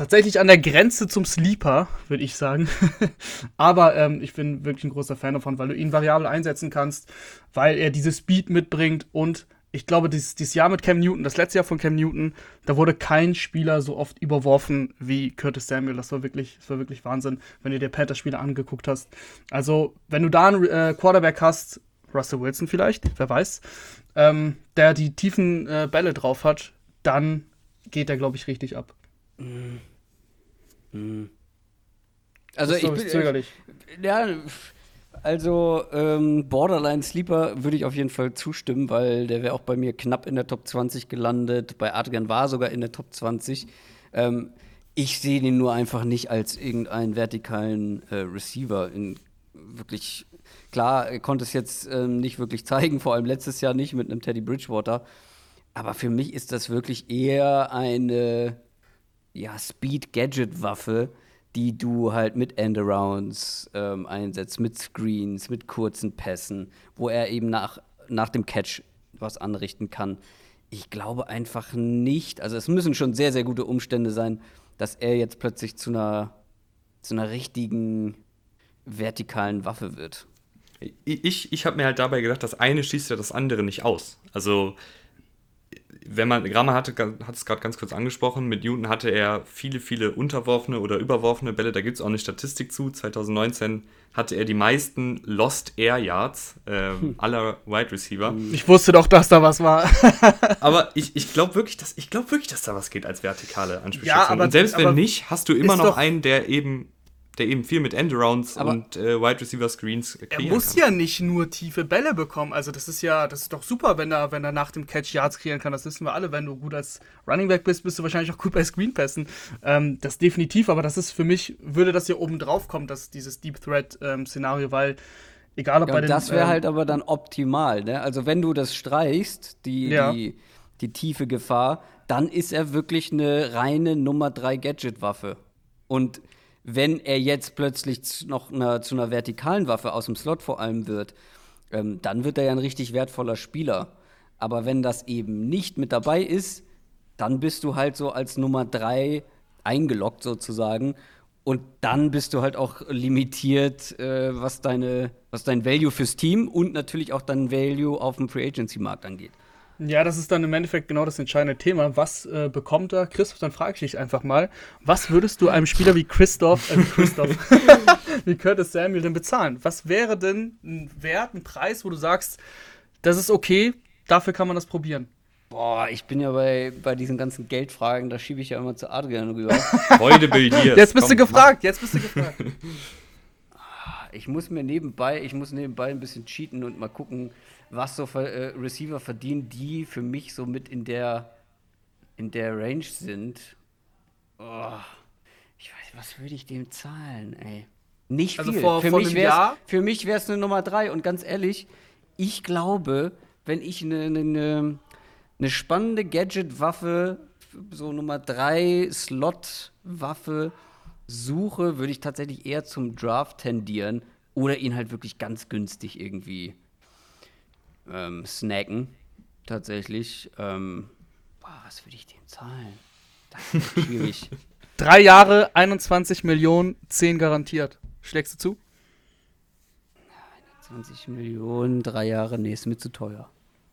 tatsächlich an der Grenze zum Sleeper, würde ich sagen. Aber ähm, ich bin wirklich ein großer Fan davon, weil du ihn variabel einsetzen kannst, weil er diese Speed mitbringt und ich glaube, dieses, dieses Jahr mit Cam Newton, das letzte Jahr von Cam Newton, da wurde kein Spieler so oft überworfen wie Curtis Samuel. Das war wirklich, das war wirklich Wahnsinn, wenn du dir Panthers-Spiele angeguckt hast. Also, wenn du da einen äh, Quarterback hast, Russell Wilson vielleicht, wer weiß, ähm, der die tiefen äh, Bälle drauf hat, dann geht er, glaube ich, richtig ab. Mhm. Mhm. Also ich bin zögerlich. Ja, also ähm, Borderline Sleeper würde ich auf jeden Fall zustimmen, weil der wäre auch bei mir knapp in der Top 20 gelandet. Bei Adrian war sogar in der Top 20. Ähm, ich sehe den nur einfach nicht als irgendeinen vertikalen äh, Receiver. In wirklich klar, er konnte es jetzt ähm, nicht wirklich zeigen, vor allem letztes Jahr nicht mit einem Teddy Bridgewater. Aber für mich ist das wirklich eher eine ja, Speed-Gadget-Waffe, die du halt mit Endarounds ähm, einsetzt, mit Screens, mit kurzen Pässen, wo er eben nach, nach dem Catch was anrichten kann. Ich glaube einfach nicht, also es müssen schon sehr, sehr gute Umstände sein, dass er jetzt plötzlich zu einer, zu einer richtigen vertikalen Waffe wird. Ich, ich habe mir halt dabei gedacht, das eine schließt ja das andere nicht aus. Also wenn man, Grammer hatte, hat es gerade ganz kurz angesprochen, mit Newton hatte er viele, viele unterworfene oder überworfene Bälle, da gibt es auch eine Statistik zu. 2019 hatte er die meisten Lost Air Yards äh, hm. aller Wide Receiver. Ich wusste doch, dass da was war. aber ich, ich glaube wirklich, dass, glaub wirklich, dass da was geht als vertikale Anspielstation. Ja, aber, Und selbst wenn nicht, hast du immer noch einen, der eben der eben viel mit Endarounds und äh, Wide Receiver Screens kreieren Er muss kann. ja nicht nur tiefe Bälle bekommen. Also das ist ja, das ist doch super, wenn er, wenn er nach dem Catch Yards kreieren kann. Das wissen wir alle. Wenn du gut als Running Back bist, bist du wahrscheinlich auch gut bei Screenpässen. Ähm, das definitiv, aber das ist für mich, würde das hier oben drauf kommen, dass dieses Deep Threat ähm, Szenario, weil egal ob ja, bei den. Das wäre ähm, halt aber dann optimal, ne? Also wenn du das streichst, die, ja. die, die tiefe Gefahr, dann ist er wirklich eine reine Nummer 3 Gadget-Waffe. Und wenn er jetzt plötzlich noch eine, zu einer vertikalen Waffe aus dem Slot vor allem wird, ähm, dann wird er ja ein richtig wertvoller Spieler. Aber wenn das eben nicht mit dabei ist, dann bist du halt so als Nummer drei eingeloggt sozusagen. Und dann bist du halt auch limitiert, äh, was, deine, was dein Value fürs Team und natürlich auch dein Value auf dem Free Agency Markt angeht. Ja, das ist dann im Endeffekt genau das entscheidende Thema. Was äh, bekommt er? Christoph, dann frage ich dich einfach mal, was würdest du einem Spieler wie Christoph, äh, Christoph, wie Curtis Samuel denn bezahlen? Was wäre denn ein Wert, ein Preis, wo du sagst, das ist okay, dafür kann man das probieren? Boah, ich bin ja bei, bei diesen ganzen Geldfragen, da schiebe ich ja immer zu Adrian rüber. Heute Bildiers. Jetzt bist Komm, du gefragt, jetzt bist du gefragt. Ah, ich muss mir nebenbei, ich muss nebenbei ein bisschen cheaten und mal gucken, was so äh, Receiver verdienen, die für mich so mit in der, in der Range sind. Oh, ich weiß, was würde ich dem zahlen, ey? Nicht also viel. Vor, für, vor mich für mich wäre es eine Nummer drei. Und ganz ehrlich, ich glaube, wenn ich eine, eine, eine spannende Gadget-Waffe, so Nummer drei Slot-Waffe suche, würde ich tatsächlich eher zum Draft tendieren oder ihn halt wirklich ganz günstig irgendwie ähm, snacken, tatsächlich. Ähm, boah, was würde ich dem zahlen? Das ist schwierig. Drei Jahre, 21 Millionen, 10 garantiert. Schlägst du zu? 21 Millionen, drei Jahre, nee, ist mir zu teuer.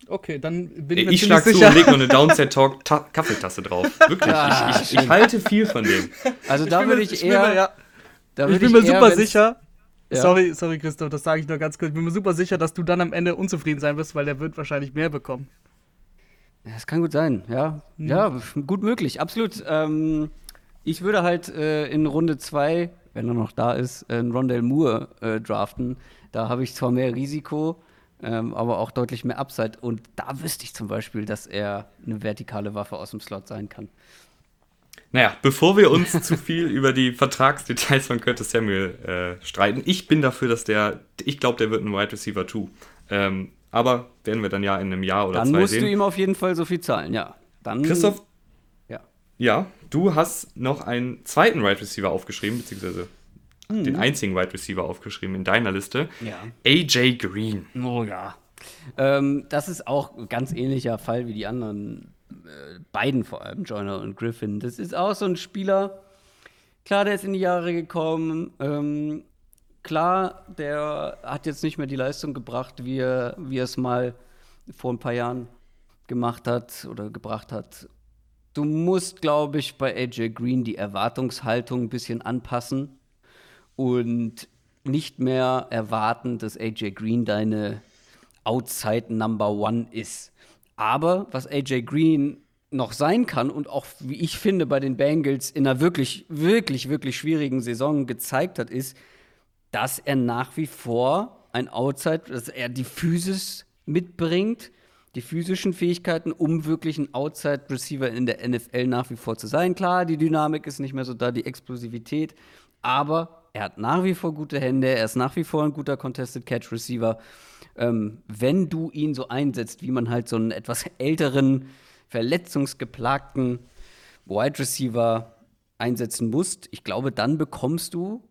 Okay, dann bin ich mir Ich schlag zu und leg noch eine Downset Talk Kaffeetasse drauf. Wirklich, ah, ich, ich, ich, halte viel von dem. Also da würde ich eher. Mir, ja. Da ich bin mir eher, super sicher. Ja. Sorry, sorry, Christoph, das sage ich nur ganz kurz. Ich bin mir super sicher, dass du dann am Ende unzufrieden sein wirst, weil der wird wahrscheinlich mehr bekommen. Das kann gut sein, ja. Mhm. Ja, gut möglich, absolut. Ähm, ich würde halt äh, in Runde 2, wenn er noch da ist, äh, einen Rondell Moore äh, draften. Da habe ich zwar mehr Risiko, ähm, aber auch deutlich mehr Upside. Und da wüsste ich zum Beispiel, dass er eine vertikale Waffe aus dem Slot sein kann. Naja, bevor wir uns zu viel über die Vertragsdetails von Curtis Samuel äh, streiten, ich bin dafür, dass der, ich glaube, der wird ein Wide Receiver 2. Ähm, aber werden wir dann ja in einem Jahr oder Dann zwei musst sehen. du ihm auf jeden Fall so viel zahlen, ja. Dann, Christoph, Ja. ja, du hast noch einen zweiten Wide Receiver aufgeschrieben, beziehungsweise den einzigen Wide Receiver aufgeschrieben in deiner Liste. Ja. AJ Green. Oh ja. Ähm, das ist auch ein ganz ähnlicher Fall wie die anderen beiden vor allem, Joyner und Griffin. Das ist auch so ein Spieler, klar, der ist in die Jahre gekommen. Ähm, klar, der hat jetzt nicht mehr die Leistung gebracht, wie er, wie er es mal vor ein paar Jahren gemacht hat oder gebracht hat. Du musst, glaube ich, bei AJ Green die Erwartungshaltung ein bisschen anpassen und nicht mehr erwarten, dass AJ Green deine Outside Number One ist. Aber was AJ Green noch sein kann und auch, wie ich finde, bei den Bengals in einer wirklich, wirklich, wirklich schwierigen Saison gezeigt hat, ist, dass er nach wie vor ein Outside, dass er die Physis mitbringt, die physischen Fähigkeiten, um wirklich ein Outside Receiver in der NFL nach wie vor zu sein. Klar, die Dynamik ist nicht mehr so da, die Explosivität, aber er hat nach wie vor gute Hände, er ist nach wie vor ein guter Contested Catch Receiver. Ähm, wenn du ihn so einsetzt, wie man halt so einen etwas älteren, verletzungsgeplagten Wide Receiver einsetzen musst, ich glaube, dann bekommst du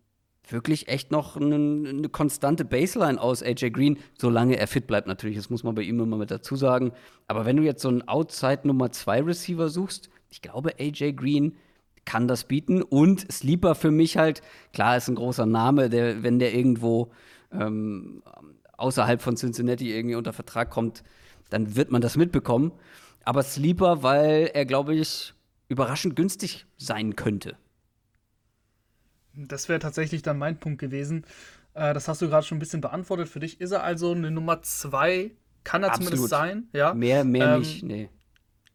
wirklich echt noch eine, eine konstante Baseline aus AJ Green, solange er fit bleibt natürlich. Das muss man bei ihm immer mit dazu sagen. Aber wenn du jetzt so einen Outside Nummer 2 Receiver suchst, ich glaube, AJ Green kann das bieten. Und Sleeper für mich halt, klar, ist ein großer Name, der, wenn der irgendwo ähm, außerhalb von Cincinnati irgendwie unter Vertrag kommt, dann wird man das mitbekommen. Aber Sleeper, weil er, glaube ich, überraschend günstig sein könnte. Das wäre tatsächlich dann mein Punkt gewesen. Äh, das hast du gerade schon ein bisschen beantwortet. Für dich ist er also eine Nummer zwei. Kann er Absolut. zumindest sein, ja. Mehr, mehr Ähm, nicht, nee.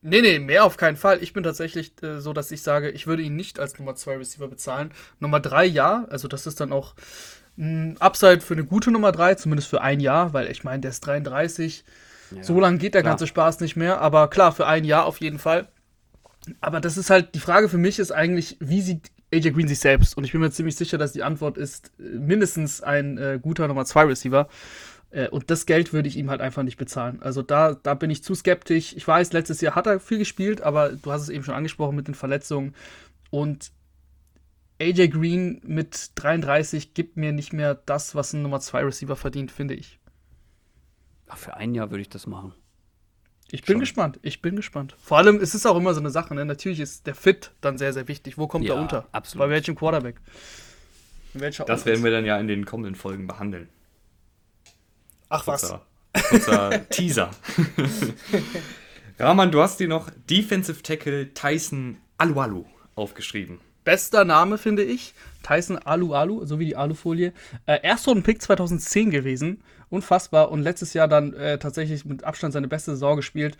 Nee, nee, mehr auf keinen Fall. Ich bin tatsächlich äh, so, dass ich sage, ich würde ihn nicht als Nummer 2 Receiver bezahlen. Nummer 3 ja, also das ist dann auch ein Upside für eine gute Nummer 3, zumindest für ein Jahr, weil ich meine, der ist 33. so lange geht der klar. ganze Spaß nicht mehr, aber klar, für ein Jahr auf jeden Fall. Aber das ist halt, die Frage für mich ist eigentlich, wie sieht AJ Green sich selbst? Und ich bin mir ziemlich sicher, dass die Antwort ist äh, mindestens ein äh, guter Nummer 2 Receiver. Äh, Und das Geld würde ich ihm halt einfach nicht bezahlen. Also da, da bin ich zu skeptisch. Ich weiß, letztes Jahr hat er viel gespielt, aber du hast es eben schon angesprochen mit den Verletzungen. Und AJ Green mit 33 gibt mir nicht mehr das, was ein Nummer 2 Receiver verdient, finde ich. Ach, für ein Jahr würde ich das machen. Ich bin Schon. gespannt. Ich bin gespannt. Vor allem, es ist auch immer so eine Sache. Ne? Natürlich ist der Fit dann sehr, sehr wichtig. Wo kommt Ja, er unter? absolut. Bei welchem Quarterback? In welcher Das Offense? werden wir dann ja in den kommenden Folgen behandeln. Ach was. Kurzer, kurzer Teaser. Rahman, du hast dir noch Defensive Tackle Tyson Alualu aufgeschrieben. Bester Name, finde ich. Tyson Alu Alu, so wie die Alufolie. Äh, erst so ein Pick 2010 gewesen. Unfassbar. Und letztes Jahr dann äh, tatsächlich mit Abstand seine beste Saison gespielt.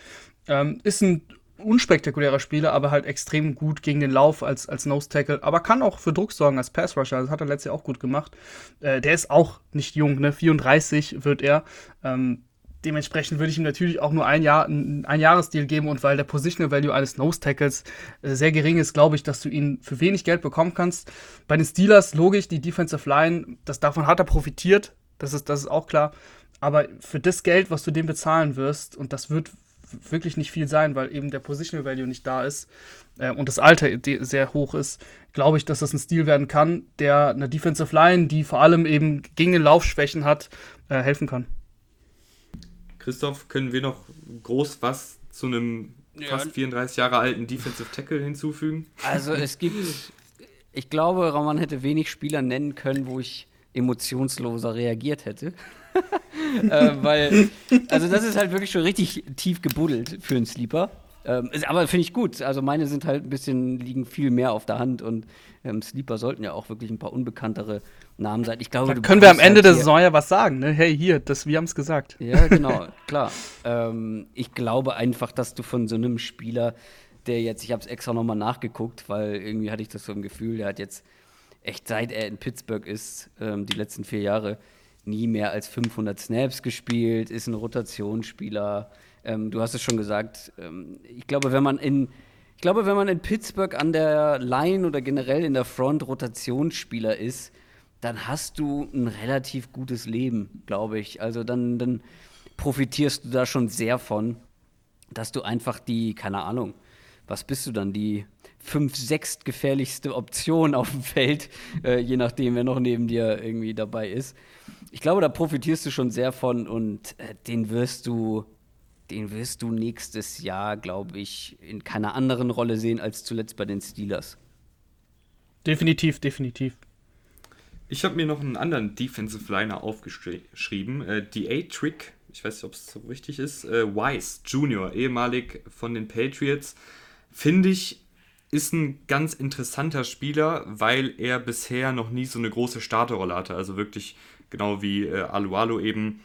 Ähm, ist ein unspektakulärer Spieler, aber halt extrem gut gegen den Lauf als, als Nose Tackle. Aber kann auch für Druck sorgen als Pass Rusher. Das hat er letztes Jahr auch gut gemacht. Äh, der ist auch nicht jung, ne? 34 wird er. Ähm, dementsprechend würde ich ihm natürlich auch nur ein Jahr, ein, Jahresdeal geben und weil der Positional Value eines Nose Tackles äh, sehr gering ist, glaube ich, dass du ihn für wenig Geld bekommen kannst. Bei den Steelers, logisch, die Defensive Line, das, davon hat er profitiert, das ist, das ist auch klar. Aber für das Geld, was du dem bezahlen wirst, und das wird wirklich nicht viel sein, weil eben der Positional Value nicht da ist äh, und das Alter sehr hoch ist, glaube ich, dass das ein Stil werden kann, der einer Defensive Line, die vor allem eben gegen den Lauf hat, äh, helfen kann. Christoph, können wir noch groß was zu einem fast 34 Jahre alten Defensive Tackle hinzufügen? Also es gibt, ich glaube, Roman hätte wenig Spieler nennen können, wo ich emotionsloser reagiert hätte. äh, weil, also das ist halt wirklich schon richtig tief gebuddelt für einen Sleeper. Ähm, aber finde ich gut. Also meine sind halt ein bisschen, liegen viel mehr auf der Hand und ähm, Sleeper sollten ja auch wirklich ein paar unbekanntere Namen sein. Ich glaube, da können wir am Ende halt der Saison ja was sagen, ne? Hey, hier, das, wir haben es gesagt. Ja, genau, klar. Ähm, ich glaube einfach, dass du von so einem Spieler, der jetzt, ich habe es extra nochmal nachgeguckt, weil irgendwie hatte ich das so im Gefühl, der hat jetzt echt seit er in Pittsburgh ist, ähm, die letzten vier Jahre, nie mehr als 500 Snaps gespielt, ist ein Rotationsspieler. Ähm, du hast es schon gesagt. Ähm, ich glaube, wenn man in ich glaube, wenn man in Pittsburgh an der Line oder generell in der Front Rotationsspieler ist, dann hast du ein relativ gutes Leben, glaube ich. Also dann, dann profitierst du da schon sehr von, dass du einfach die, keine Ahnung, was bist du dann, die fünf, sechs gefährlichste Option auf dem Feld, äh, je nachdem, wer noch neben dir irgendwie dabei ist. Ich glaube, da profitierst du schon sehr von und äh, den wirst du den wirst du nächstes Jahr, glaube ich, in keiner anderen Rolle sehen als zuletzt bei den Steelers. Definitiv, definitiv. Ich habe mir noch einen anderen Defensive Liner aufgeschrieben. Äh, die A-Trick, ich weiß nicht, ob es so richtig ist, äh, Wise Junior, ehemalig von den Patriots, finde ich, ist ein ganz interessanter Spieler, weil er bisher noch nie so eine große Starterrolle hatte. Also wirklich genau wie äh, Alualo eben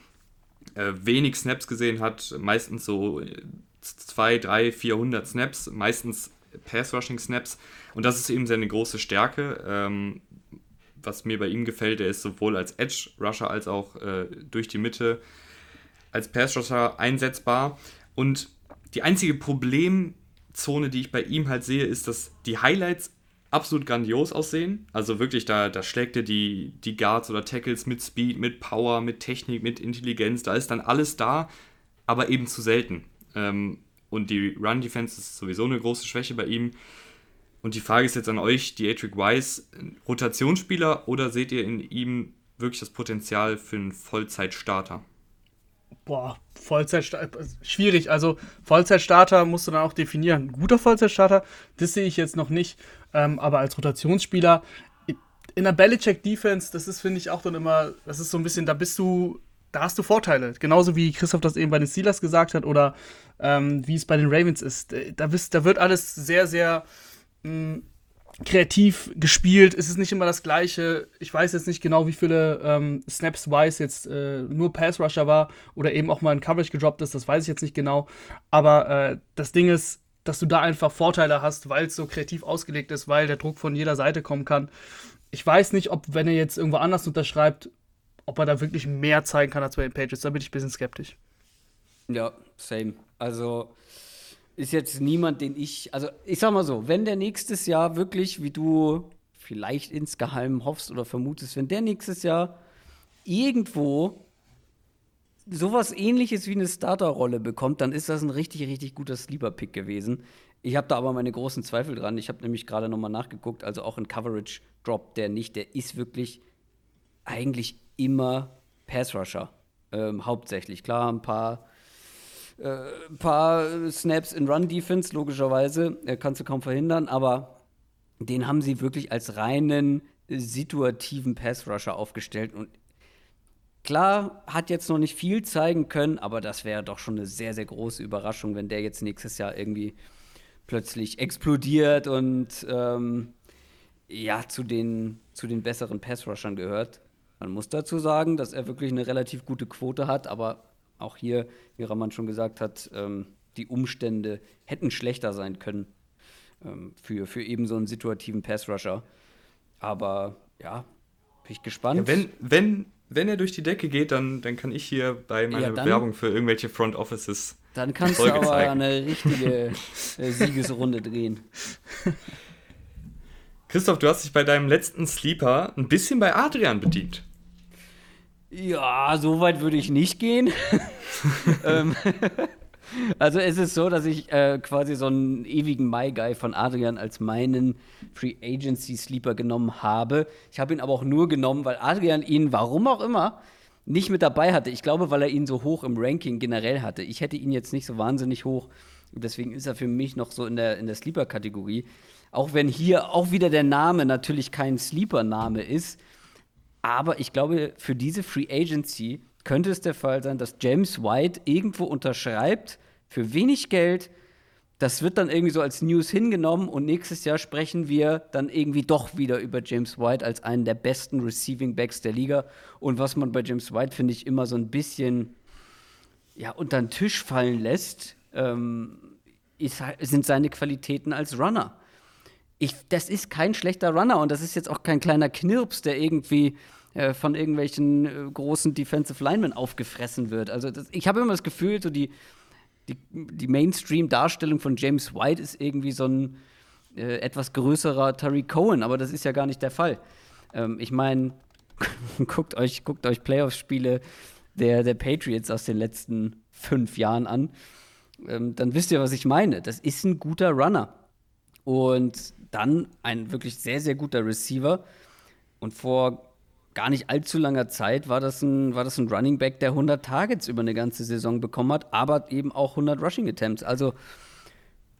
äh, wenig Snaps gesehen hat, meistens so 2, 3, 400 Snaps, meistens Pass-Rushing-Snaps. Und das ist eben seine große Stärke. Ähm, was mir bei ihm gefällt, er ist sowohl als Edge-Rusher als auch äh, durch die Mitte als Pass-Rusher einsetzbar. Und die einzige Problemzone, die ich bei ihm halt sehe, ist, dass die Highlights absolut grandios aussehen. Also wirklich, da, da schlägt er die, die Guards oder Tackles mit Speed, mit Power, mit Technik, mit Intelligenz. Da ist dann alles da, aber eben zu selten. Ähm, und die Run-Defense ist sowieso eine große Schwäche bei ihm. Und die Frage ist jetzt an euch, Dietrich Wise, Rotationsspieler oder seht ihr in ihm wirklich das Potenzial für einen Vollzeitstarter? Boah, Vollzeitstarter, schwierig. Also Vollzeitstarter musst du dann auch definieren. Ein guter Vollzeitstarter, das sehe ich jetzt noch nicht. Ähm, aber als Rotationsspieler in der Belichick-Defense, das ist, finde ich, auch dann immer, das ist so ein bisschen, da bist du, da hast du Vorteile. Genauso wie Christoph das eben bei den Steelers gesagt hat oder ähm, wie es bei den Ravens ist. Da, bist, da wird alles sehr, sehr mh, mm, kreativ gespielt. Es ist nicht immer das Gleiche. Ich weiß jetzt nicht genau, wie viele ähm, Snaps Wise jetzt äh, nur Pass Rusher war oder eben auch mal in Coverage gedroppt ist. Das weiß ich jetzt nicht genau. Aber äh, das Ding ist, dass du da einfach Vorteile hast, weil es so kreativ ausgelegt ist, weil der Druck von jeder Seite kommen kann. Ich weiß nicht, ob, wenn er jetzt irgendwo anders unterschreibt, ob er da wirklich mehr zeigen kann als bei den Pages. Da bin ich ein bisschen skeptisch. Ja, same. Also ist jetzt niemand, den ich, also ich sag mal so, wenn der nächstes Jahr wirklich, wie du vielleicht insgeheim hoffst oder vermutest, wenn der nächstes Jahr irgendwo sowas ähnliches wie eine Starterrolle bekommt, dann ist das ein richtig, richtig guter Sleeper-Pick gewesen. Ich habe da aber meine großen Zweifel dran. Ich habe nämlich gerade nochmal nachgeguckt, also auch ein Coverage droppt der nicht. Der ist wirklich eigentlich immer Pass-Rusher. Ähm, hauptsächlich. Klar, ein paar, äh, paar Snaps in Run-Defense, logischerweise. Äh, kannst du kaum verhindern, aber den haben sie wirklich als reinen situativen Pass-Rusher aufgestellt. Und Klar, hat jetzt noch nicht viel zeigen können, aber das wäre doch schon eine sehr, sehr große Überraschung, wenn der jetzt nächstes Jahr irgendwie plötzlich explodiert und ähm, ja, zu den, zu den besseren Passrushern gehört. Man muss dazu sagen, dass er wirklich eine relativ gute Quote hat, aber auch hier, wie Raman schon gesagt hat, ähm, die Umstände hätten schlechter sein können ähm, für, für eben so einen situativen Passrusher. Aber ja, bin ich gespannt. Ja, wenn, wenn, wenn er durch die Decke geht, dann, dann kann ich hier bei meiner ja, dann, Bewerbung für irgendwelche Front Offices. Dann kannst Folge du aber zeigen. eine richtige äh, Siegesrunde drehen. Christoph, du hast dich bei deinem letzten Sleeper ein bisschen bei Adrian bedient. Ja, so weit würde ich nicht gehen. ähm, also es ist so, dass ich äh, quasi so einen ewigen My-Guy von Adrian als meinen Free Agency Sleeper genommen habe. Ich habe ihn aber auch nur genommen, weil Adrian ihn, warum auch immer, nicht mit dabei hatte. Ich glaube, weil er ihn so hoch im Ranking generell hatte. Ich hätte ihn jetzt nicht so wahnsinnig hoch. Deswegen ist er für mich noch so in der, in der Sleeper-Kategorie. Auch wenn hier auch wieder der Name natürlich kein Sleeper-Name ist. Aber ich glaube, für diese Free Agency könnte es der Fall sein, dass James White irgendwo unterschreibt für wenig Geld das wird dann irgendwie so als News hingenommen und nächstes Jahr sprechen wir dann irgendwie doch wieder über James White als einen der besten Receiving Backs der Liga. Und was man bei James White, finde ich, immer so ein bisschen ja, unter den Tisch fallen lässt, ähm, ist, sind seine Qualitäten als Runner. Ich, das ist kein schlechter Runner und das ist jetzt auch kein kleiner Knirps, der irgendwie äh, von irgendwelchen äh, großen Defensive Linemen aufgefressen wird. Also das, ich habe immer das Gefühl, so die, die, die Mainstream-Darstellung von James White ist irgendwie so ein äh, etwas größerer Tariq Cohen, aber das ist ja gar nicht der Fall. Ähm, ich meine, guckt euch, guckt euch Playoff-Spiele der, der Patriots aus den letzten fünf Jahren an. Ähm, dann wisst ihr, was ich meine. Das ist ein guter Runner. Und dann ein wirklich sehr, sehr guter Receiver. Und vor gar nicht allzu langer Zeit war das ein, war das ein Running Back, der 100 Targets über eine ganze Saison bekommen hat, aber eben auch 100 Rushing Attempts. Also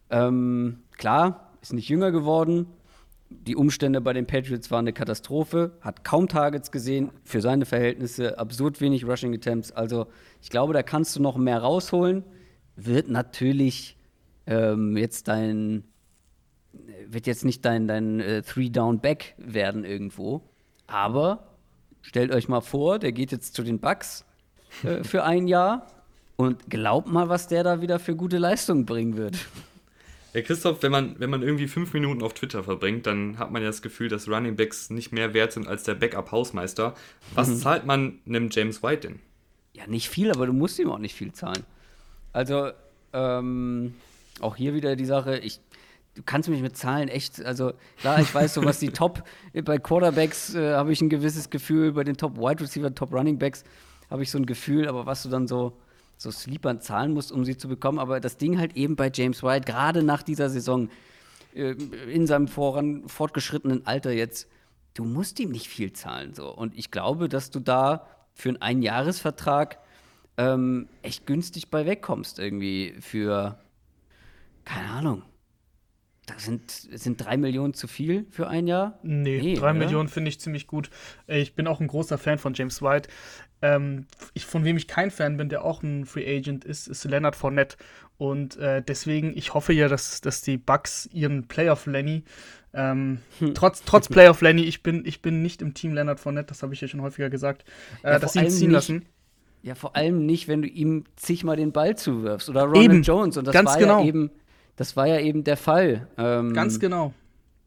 ähm, klar, ist nicht jünger geworden. Die Umstände bei den Patriots waren eine Katastrophe, hat kaum Targets gesehen, für seine Verhältnisse absurd wenig Rushing Attempts. Also ich glaube, da kannst du noch mehr rausholen. Wird natürlich ähm, jetzt dein, wird jetzt nicht dein, dein äh, Three-Down-Back werden irgendwo, aber Stellt euch mal vor, der geht jetzt zu den Bucks äh, für ein Jahr und glaubt mal, was der da wieder für gute Leistungen bringen wird. Ja, Christoph, wenn man, wenn man irgendwie fünf Minuten auf Twitter verbringt, dann hat man ja das Gefühl, dass Running Backs nicht mehr wert sind als der Backup-Hausmeister. Was mhm. zahlt man einem James White denn? Ja, nicht viel, aber du musst ihm auch nicht viel zahlen. Also, ähm, auch hier wieder die Sache, ich du kannst mich mit Zahlen echt, also klar, ich weiß so, was die Top, bei Quarterbacks äh, habe ich ein gewisses Gefühl, bei den Top Wide Receiver, Top Running Backs habe ich so ein Gefühl, aber was du dann so, so Sleepern zahlen musst, um sie zu bekommen, aber das Ding halt eben bei James White, gerade nach dieser Saison, äh, in seinem voran, fortgeschrittenen Alter jetzt, du musst ihm nicht viel zahlen, so. Und ich glaube, dass du da für einen Einjahresvertrag ähm, echt günstig bei wegkommst, irgendwie für, keine Ahnung, da sind, sind drei Millionen zu viel für ein Jahr? Nee, nee drei oder? Millionen finde ich ziemlich gut. Ich bin auch ein großer Fan von James White. Ähm, ich, von wem ich kein Fan bin, der auch ein Free Agent ist, ist Leonard Fournette. Und äh, deswegen, ich hoffe ja, dass, dass die Bucks ihren Playoff Lenny, ähm, hm. trotz, trotz Playoff Lenny, ich bin, ich bin nicht im Team Leonard Fournette, das habe ich ja schon häufiger gesagt, äh, ja, dass sie ihn ziehen lassen. Ja, vor allem nicht, wenn du ihm zigmal den Ball zuwirfst. Oder Ronald eben, Jones. Und das ganz war genau. ja eben das war ja eben der Fall. Ähm, Ganz genau.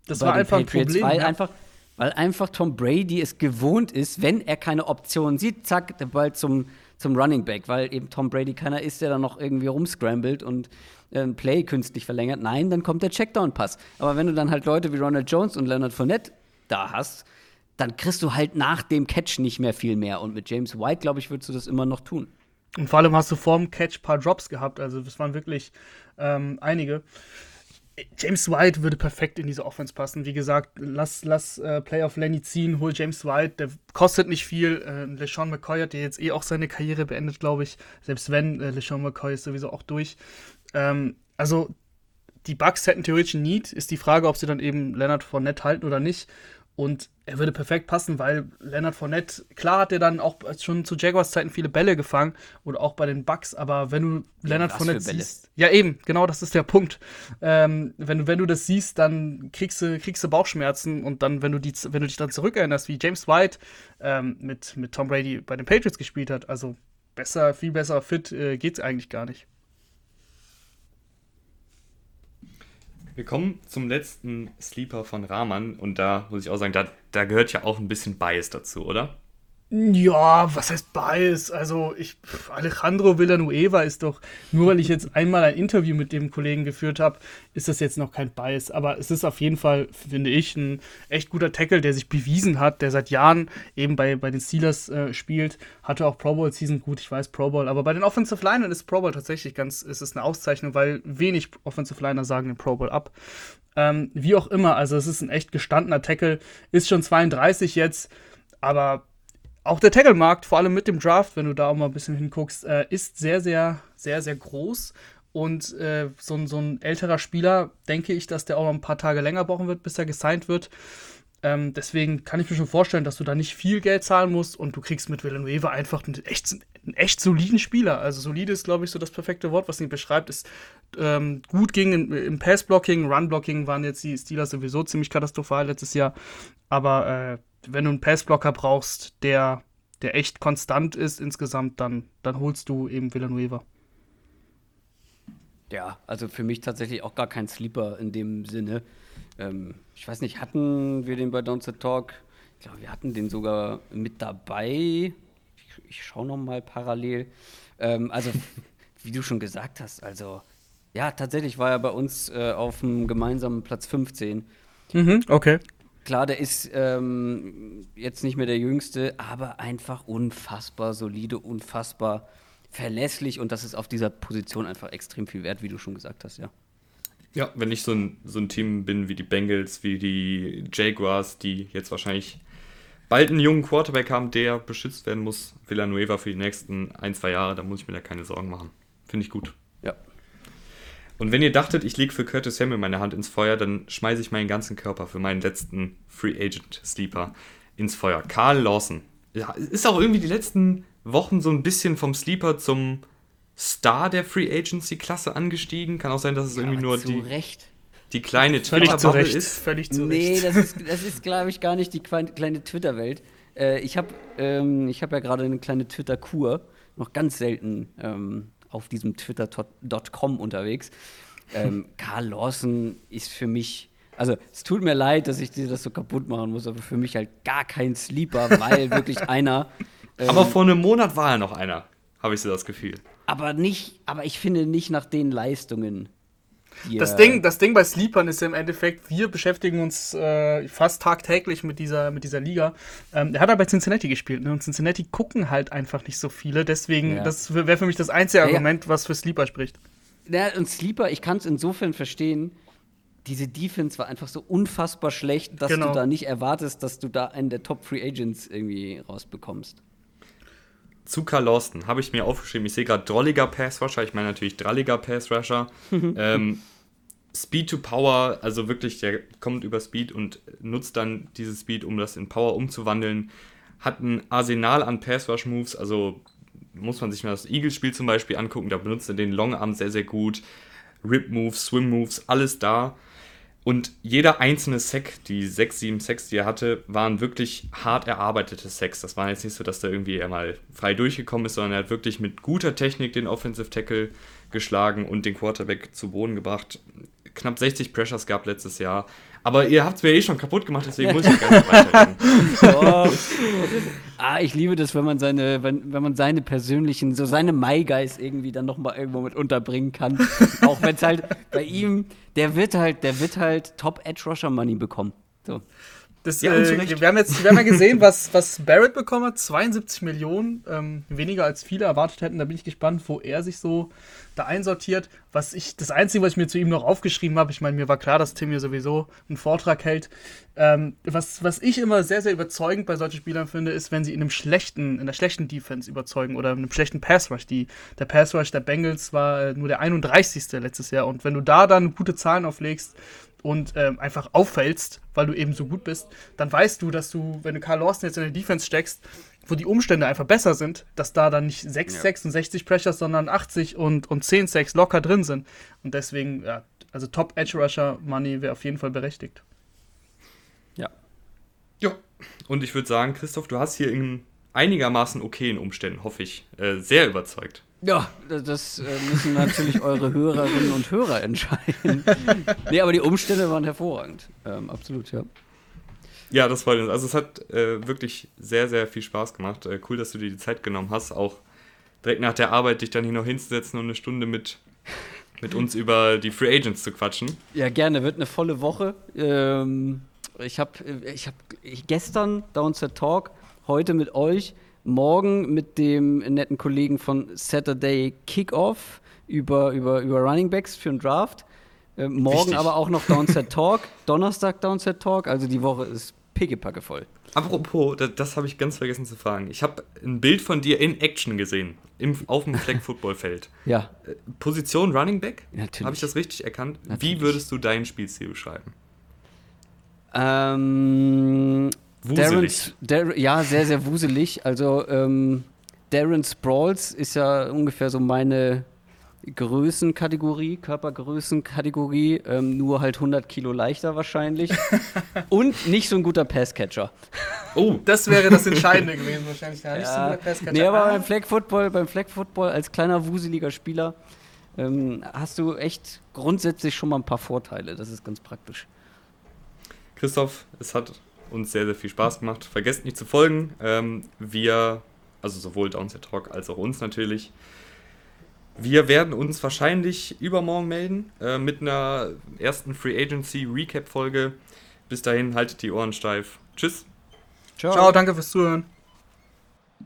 Das war einfach Patriots, ein Problem. Weil, ja. einfach, weil einfach Tom Brady es gewohnt ist, wenn er keine Option sieht, zack, der Ball zum, zum Running Back, weil eben Tom Brady keiner ist, der dann noch irgendwie rumscrambled und äh, ein Play künstlich verlängert. Nein, dann kommt der Checkdown-Pass. Aber wenn du dann halt Leute wie Ronald Jones und Leonard Fournette da hast, dann kriegst du halt nach dem Catch nicht mehr viel mehr. Und mit James White, glaube ich, würdest du das immer noch tun. Und vor allem hast du vor dem Catch ein paar Drops gehabt. Also, das waren wirklich ähm, einige. James White würde perfekt in diese Offense passen. Wie gesagt, lass, lass äh, Playoff Lenny ziehen, hol James White, der kostet nicht viel. Äh, LeSean McCoy hat ja jetzt eh auch seine Karriere beendet, glaube ich. Selbst wenn, äh, LeSean McCoy ist sowieso auch durch. Ähm, also, die Bucks hätten theoretisch ein Need. Ist die Frage, ob sie dann eben Leonard Fournette halten oder nicht. Und er würde perfekt passen, weil Leonard Fournette, klar hat er dann auch schon zu Jaguars Zeiten viele Bälle gefangen und auch bei den Bucks, aber wenn du Leonard Fournette siehst, ja eben, genau, das ist der Punkt. Ähm, wenn du wenn du das siehst, dann kriegst du kriegst du Bauchschmerzen und dann wenn du die wenn du dich dann zurückerinnerst, wie James White ähm, mit mit Tom Brady bei den Patriots gespielt hat, also besser, viel besser fit äh, geht's eigentlich gar nicht. Wir kommen zum letzten Sleeper von Rahman und da muss ich auch sagen, da, da gehört ja auch ein bisschen Bias dazu, oder? Ja, was heißt Bias? Also, ich, Alejandro Villanueva ist doch, nur weil ich jetzt einmal ein Interview mit dem Kollegen geführt habe, ist das jetzt noch kein Bias. Aber es ist auf jeden Fall, finde ich, ein echt guter Tackle, der sich bewiesen hat, der seit Jahren eben bei, bei den Steelers äh, spielt. Hatte auch Pro Bowl Season gut, ich weiß Pro Bowl. Aber bei den Offensive Linern ist Pro Bowl tatsächlich ganz, ist es eine Auszeichnung, weil wenig Offensive Liner sagen den Pro Bowl ab. Ähm, wie auch immer, also es ist ein echt gestandener Tackle, ist schon 32 jetzt, aber auch der Tackle-Markt, vor allem mit dem Draft, wenn du da auch mal ein bisschen hinguckst, äh, ist sehr, sehr, sehr, sehr groß. Und äh, so, ein, so ein älterer Spieler, denke ich, dass der auch noch ein paar Tage länger brauchen wird, bis er gesigned wird. Ähm, deswegen kann ich mir schon vorstellen, dass du da nicht viel Geld zahlen musst und du kriegst mit Villanueva einfach einen echt, einen echt soliden Spieler. Also solide ist, glaube ich, so das perfekte Wort, was ihn beschreibt. Ist ähm, gut ging im, im Pass-Blocking, Run-Blocking waren jetzt die Steelers sowieso ziemlich katastrophal letztes Jahr. Aber äh, wenn du einen Pass-Blocker brauchst, der, der echt konstant ist insgesamt, dann, dann holst du eben Villanueva. Ja, also für mich tatsächlich auch gar kein Sleeper in dem Sinne. Ähm, ich weiß nicht, hatten wir den bei Don't Talk? Ich glaube, wir hatten den sogar mit dabei. Ich, ich schaue noch mal parallel. Ähm, also, wie du schon gesagt hast, also ja, tatsächlich war er bei uns äh, auf dem gemeinsamen Platz 15. Mhm, okay. Klar, der ist ähm, jetzt nicht mehr der Jüngste, aber einfach unfassbar solide, unfassbar verlässlich und das ist auf dieser Position einfach extrem viel wert, wie du schon gesagt hast, ja. Ja, wenn ich so ein, so ein Team bin wie die Bengals, wie die Jaguars, die jetzt wahrscheinlich bald einen jungen Quarterback haben, der beschützt werden muss, Villanueva für die nächsten ein, zwei Jahre, da muss ich mir da keine Sorgen machen. Finde ich gut. Und wenn ihr dachtet, ich lege für Curtis Samuel meine Hand ins Feuer, dann schmeiße ich meinen ganzen Körper für meinen letzten Free Agent Sleeper ins Feuer. Carl Lawson. Ja, ist auch irgendwie die letzten Wochen so ein bisschen vom Sleeper zum Star der Free Agency Klasse angestiegen. Kann auch sein, dass es ja, irgendwie nur die, Recht. die kleine Twitter-Bubble ist. Völlig zu nee, Recht. das ist, das ist glaube ich, gar nicht die kleine Twitter-Welt. Äh, ich habe ähm, hab ja gerade eine kleine Twitter-Kur, noch ganz selten ähm, auf diesem Twitter.com unterwegs. Ähm, Karl Lawson ist für mich also es tut mir leid, dass ich dir das so kaputt machen muss, aber für mich halt gar kein Sleeper, weil wirklich einer aber ähm, vor einem Monat war er noch einer, habe ich so das Gefühl. Aber nicht, aber ich finde nicht nach den Leistungen. Das Ding, das Ding bei Sleepern ist ja im Endeffekt, wir beschäftigen uns äh, fast tagtäglich mit dieser, mit dieser Liga. Ähm, er hat aber bei Cincinnati gespielt ne? und Cincinnati gucken halt einfach nicht so viele. Deswegen, ja. das wäre für mich das einzige Argument, was für Sleeper spricht. Ja, und Sleeper, ich kann es insofern verstehen, diese Defense war einfach so unfassbar schlecht, dass genau. du da nicht erwartest, dass du da einen der Top Free Agents irgendwie rausbekommst. Zu Carl Lawson habe ich mir aufgeschrieben, ich sehe gerade drolliger Pass Rusher, ich meine natürlich dralliger Pass Rusher. ähm, Speed to Power, also wirklich, der kommt über Speed und nutzt dann dieses Speed, um das in Power umzuwandeln. Hat ein Arsenal an Pass Rush Moves, also muss man sich mal das Eagle-Spiel zum Beispiel angucken, da benutzt er den Long Arm sehr, sehr gut. Rip Moves, Swim Moves, alles da. Und jeder einzelne Sack, die sechs, sieben Sacks, die er hatte, waren wirklich hart erarbeitete Sacks. Das war jetzt nicht so, dass da irgendwie er mal frei durchgekommen ist, sondern er hat wirklich mit guter Technik den Offensive Tackle geschlagen und den Quarterback zu Boden gebracht. Knapp 60 Pressures gab letztes Jahr. Aber ihr habt es mir eh schon kaputt gemacht, deswegen muss ich gar nicht weiterreden. oh. ah, ich liebe das, wenn man seine, wenn, wenn man seine persönlichen, so seine Mai-Guys irgendwie dann nochmal irgendwo mit unterbringen kann. Auch wenn es halt bei ihm, der wird halt, der wird halt Top-Edge-Rusher-Money bekommen. So. Das, ja, äh, wir, haben jetzt, wir haben ja gesehen, was, was Barrett bekommen hat. 72 Millionen, ähm, weniger als viele erwartet hätten. Da bin ich gespannt, wo er sich so da einsortiert. Was ich, das Einzige, was ich mir zu ihm noch aufgeschrieben habe, ich meine, mir war klar, dass Tim hier sowieso einen Vortrag hält. Ähm, was, was ich immer sehr, sehr überzeugend bei solchen Spielern finde, ist, wenn sie in einem schlechten, in einer schlechten Defense überzeugen oder in einem schlechten Pass Rush. Die, der Pass Rush der Bengals war äh, nur der 31. letztes Jahr. Und wenn du da dann gute Zahlen auflegst, und ähm, einfach auffällst, weil du eben so gut bist, dann weißt du, dass du, wenn du Carl Lawson jetzt in die Defense steckst, wo die Umstände einfach besser sind, dass da dann nicht 6 ja. 66 Pressures, sondern 80 und, und 10 6 locker drin sind. Und deswegen, ja, also Top Edge Rusher Money wäre auf jeden Fall berechtigt. Ja. Ja. Und ich würde sagen, Christoph, du hast hier in einigermaßen okayen Umständen, hoffe ich, äh, sehr überzeugt. Ja, das äh, müssen natürlich eure Hörerinnen und Hörer entscheiden. nee, aber die Umstände waren hervorragend. Ähm, absolut, ja. Ja, das freut uns. Also es hat äh, wirklich sehr, sehr viel Spaß gemacht. Äh, cool, dass du dir die Zeit genommen hast, auch direkt nach der Arbeit dich dann hier noch hinzusetzen und eine Stunde mit, mit uns über die Free Agents zu quatschen. Ja, gerne. Wird eine volle Woche. Ähm, ich habe ich hab gestern Downset Talk, heute mit euch morgen mit dem netten Kollegen von Saturday Kickoff über, über, über Running Backs für einen Draft. Äh, morgen Wichtig. aber auch noch Downset Talk, Donnerstag Downset Talk, also die Woche ist pickepacke voll. Apropos, das, das habe ich ganz vergessen zu fragen. Ich habe ein Bild von dir in Action gesehen, im, auf dem Fleck Footballfeld. ja. Äh, Position Running Back? Natürlich. Habe ich das richtig erkannt? Natürlich. Wie würdest du deinen Spielstil beschreiben? Ähm, Wuselig. Darren, ja, sehr, sehr wuselig. Also ähm, Darren Sprawls ist ja ungefähr so meine, Größenkategorie, Körpergrößenkategorie, ähm, nur halt 100 Kilo leichter wahrscheinlich. und nicht so ein guter Passcatcher. Oh, das wäre das Entscheidende gewesen wahrscheinlich. Ja, nicht so ein guter Passcatcher. Nee, aber beim Flag Football, beim Flag Football als kleiner wuseliger Spieler ähm, hast du echt grundsätzlich schon mal ein paar Vorteile. Das ist ganz praktisch. Christoph, es hat uns sehr, sehr viel Spaß gemacht. Vergesst nicht zu folgen. Ähm, wir, also sowohl Downset Talk als auch uns natürlich. Wir werden uns wahrscheinlich übermorgen melden äh, mit einer ersten Free Agency Recap Folge. Bis dahin haltet die Ohren steif. Tschüss. Ciao, Ciao danke fürs Zuhören.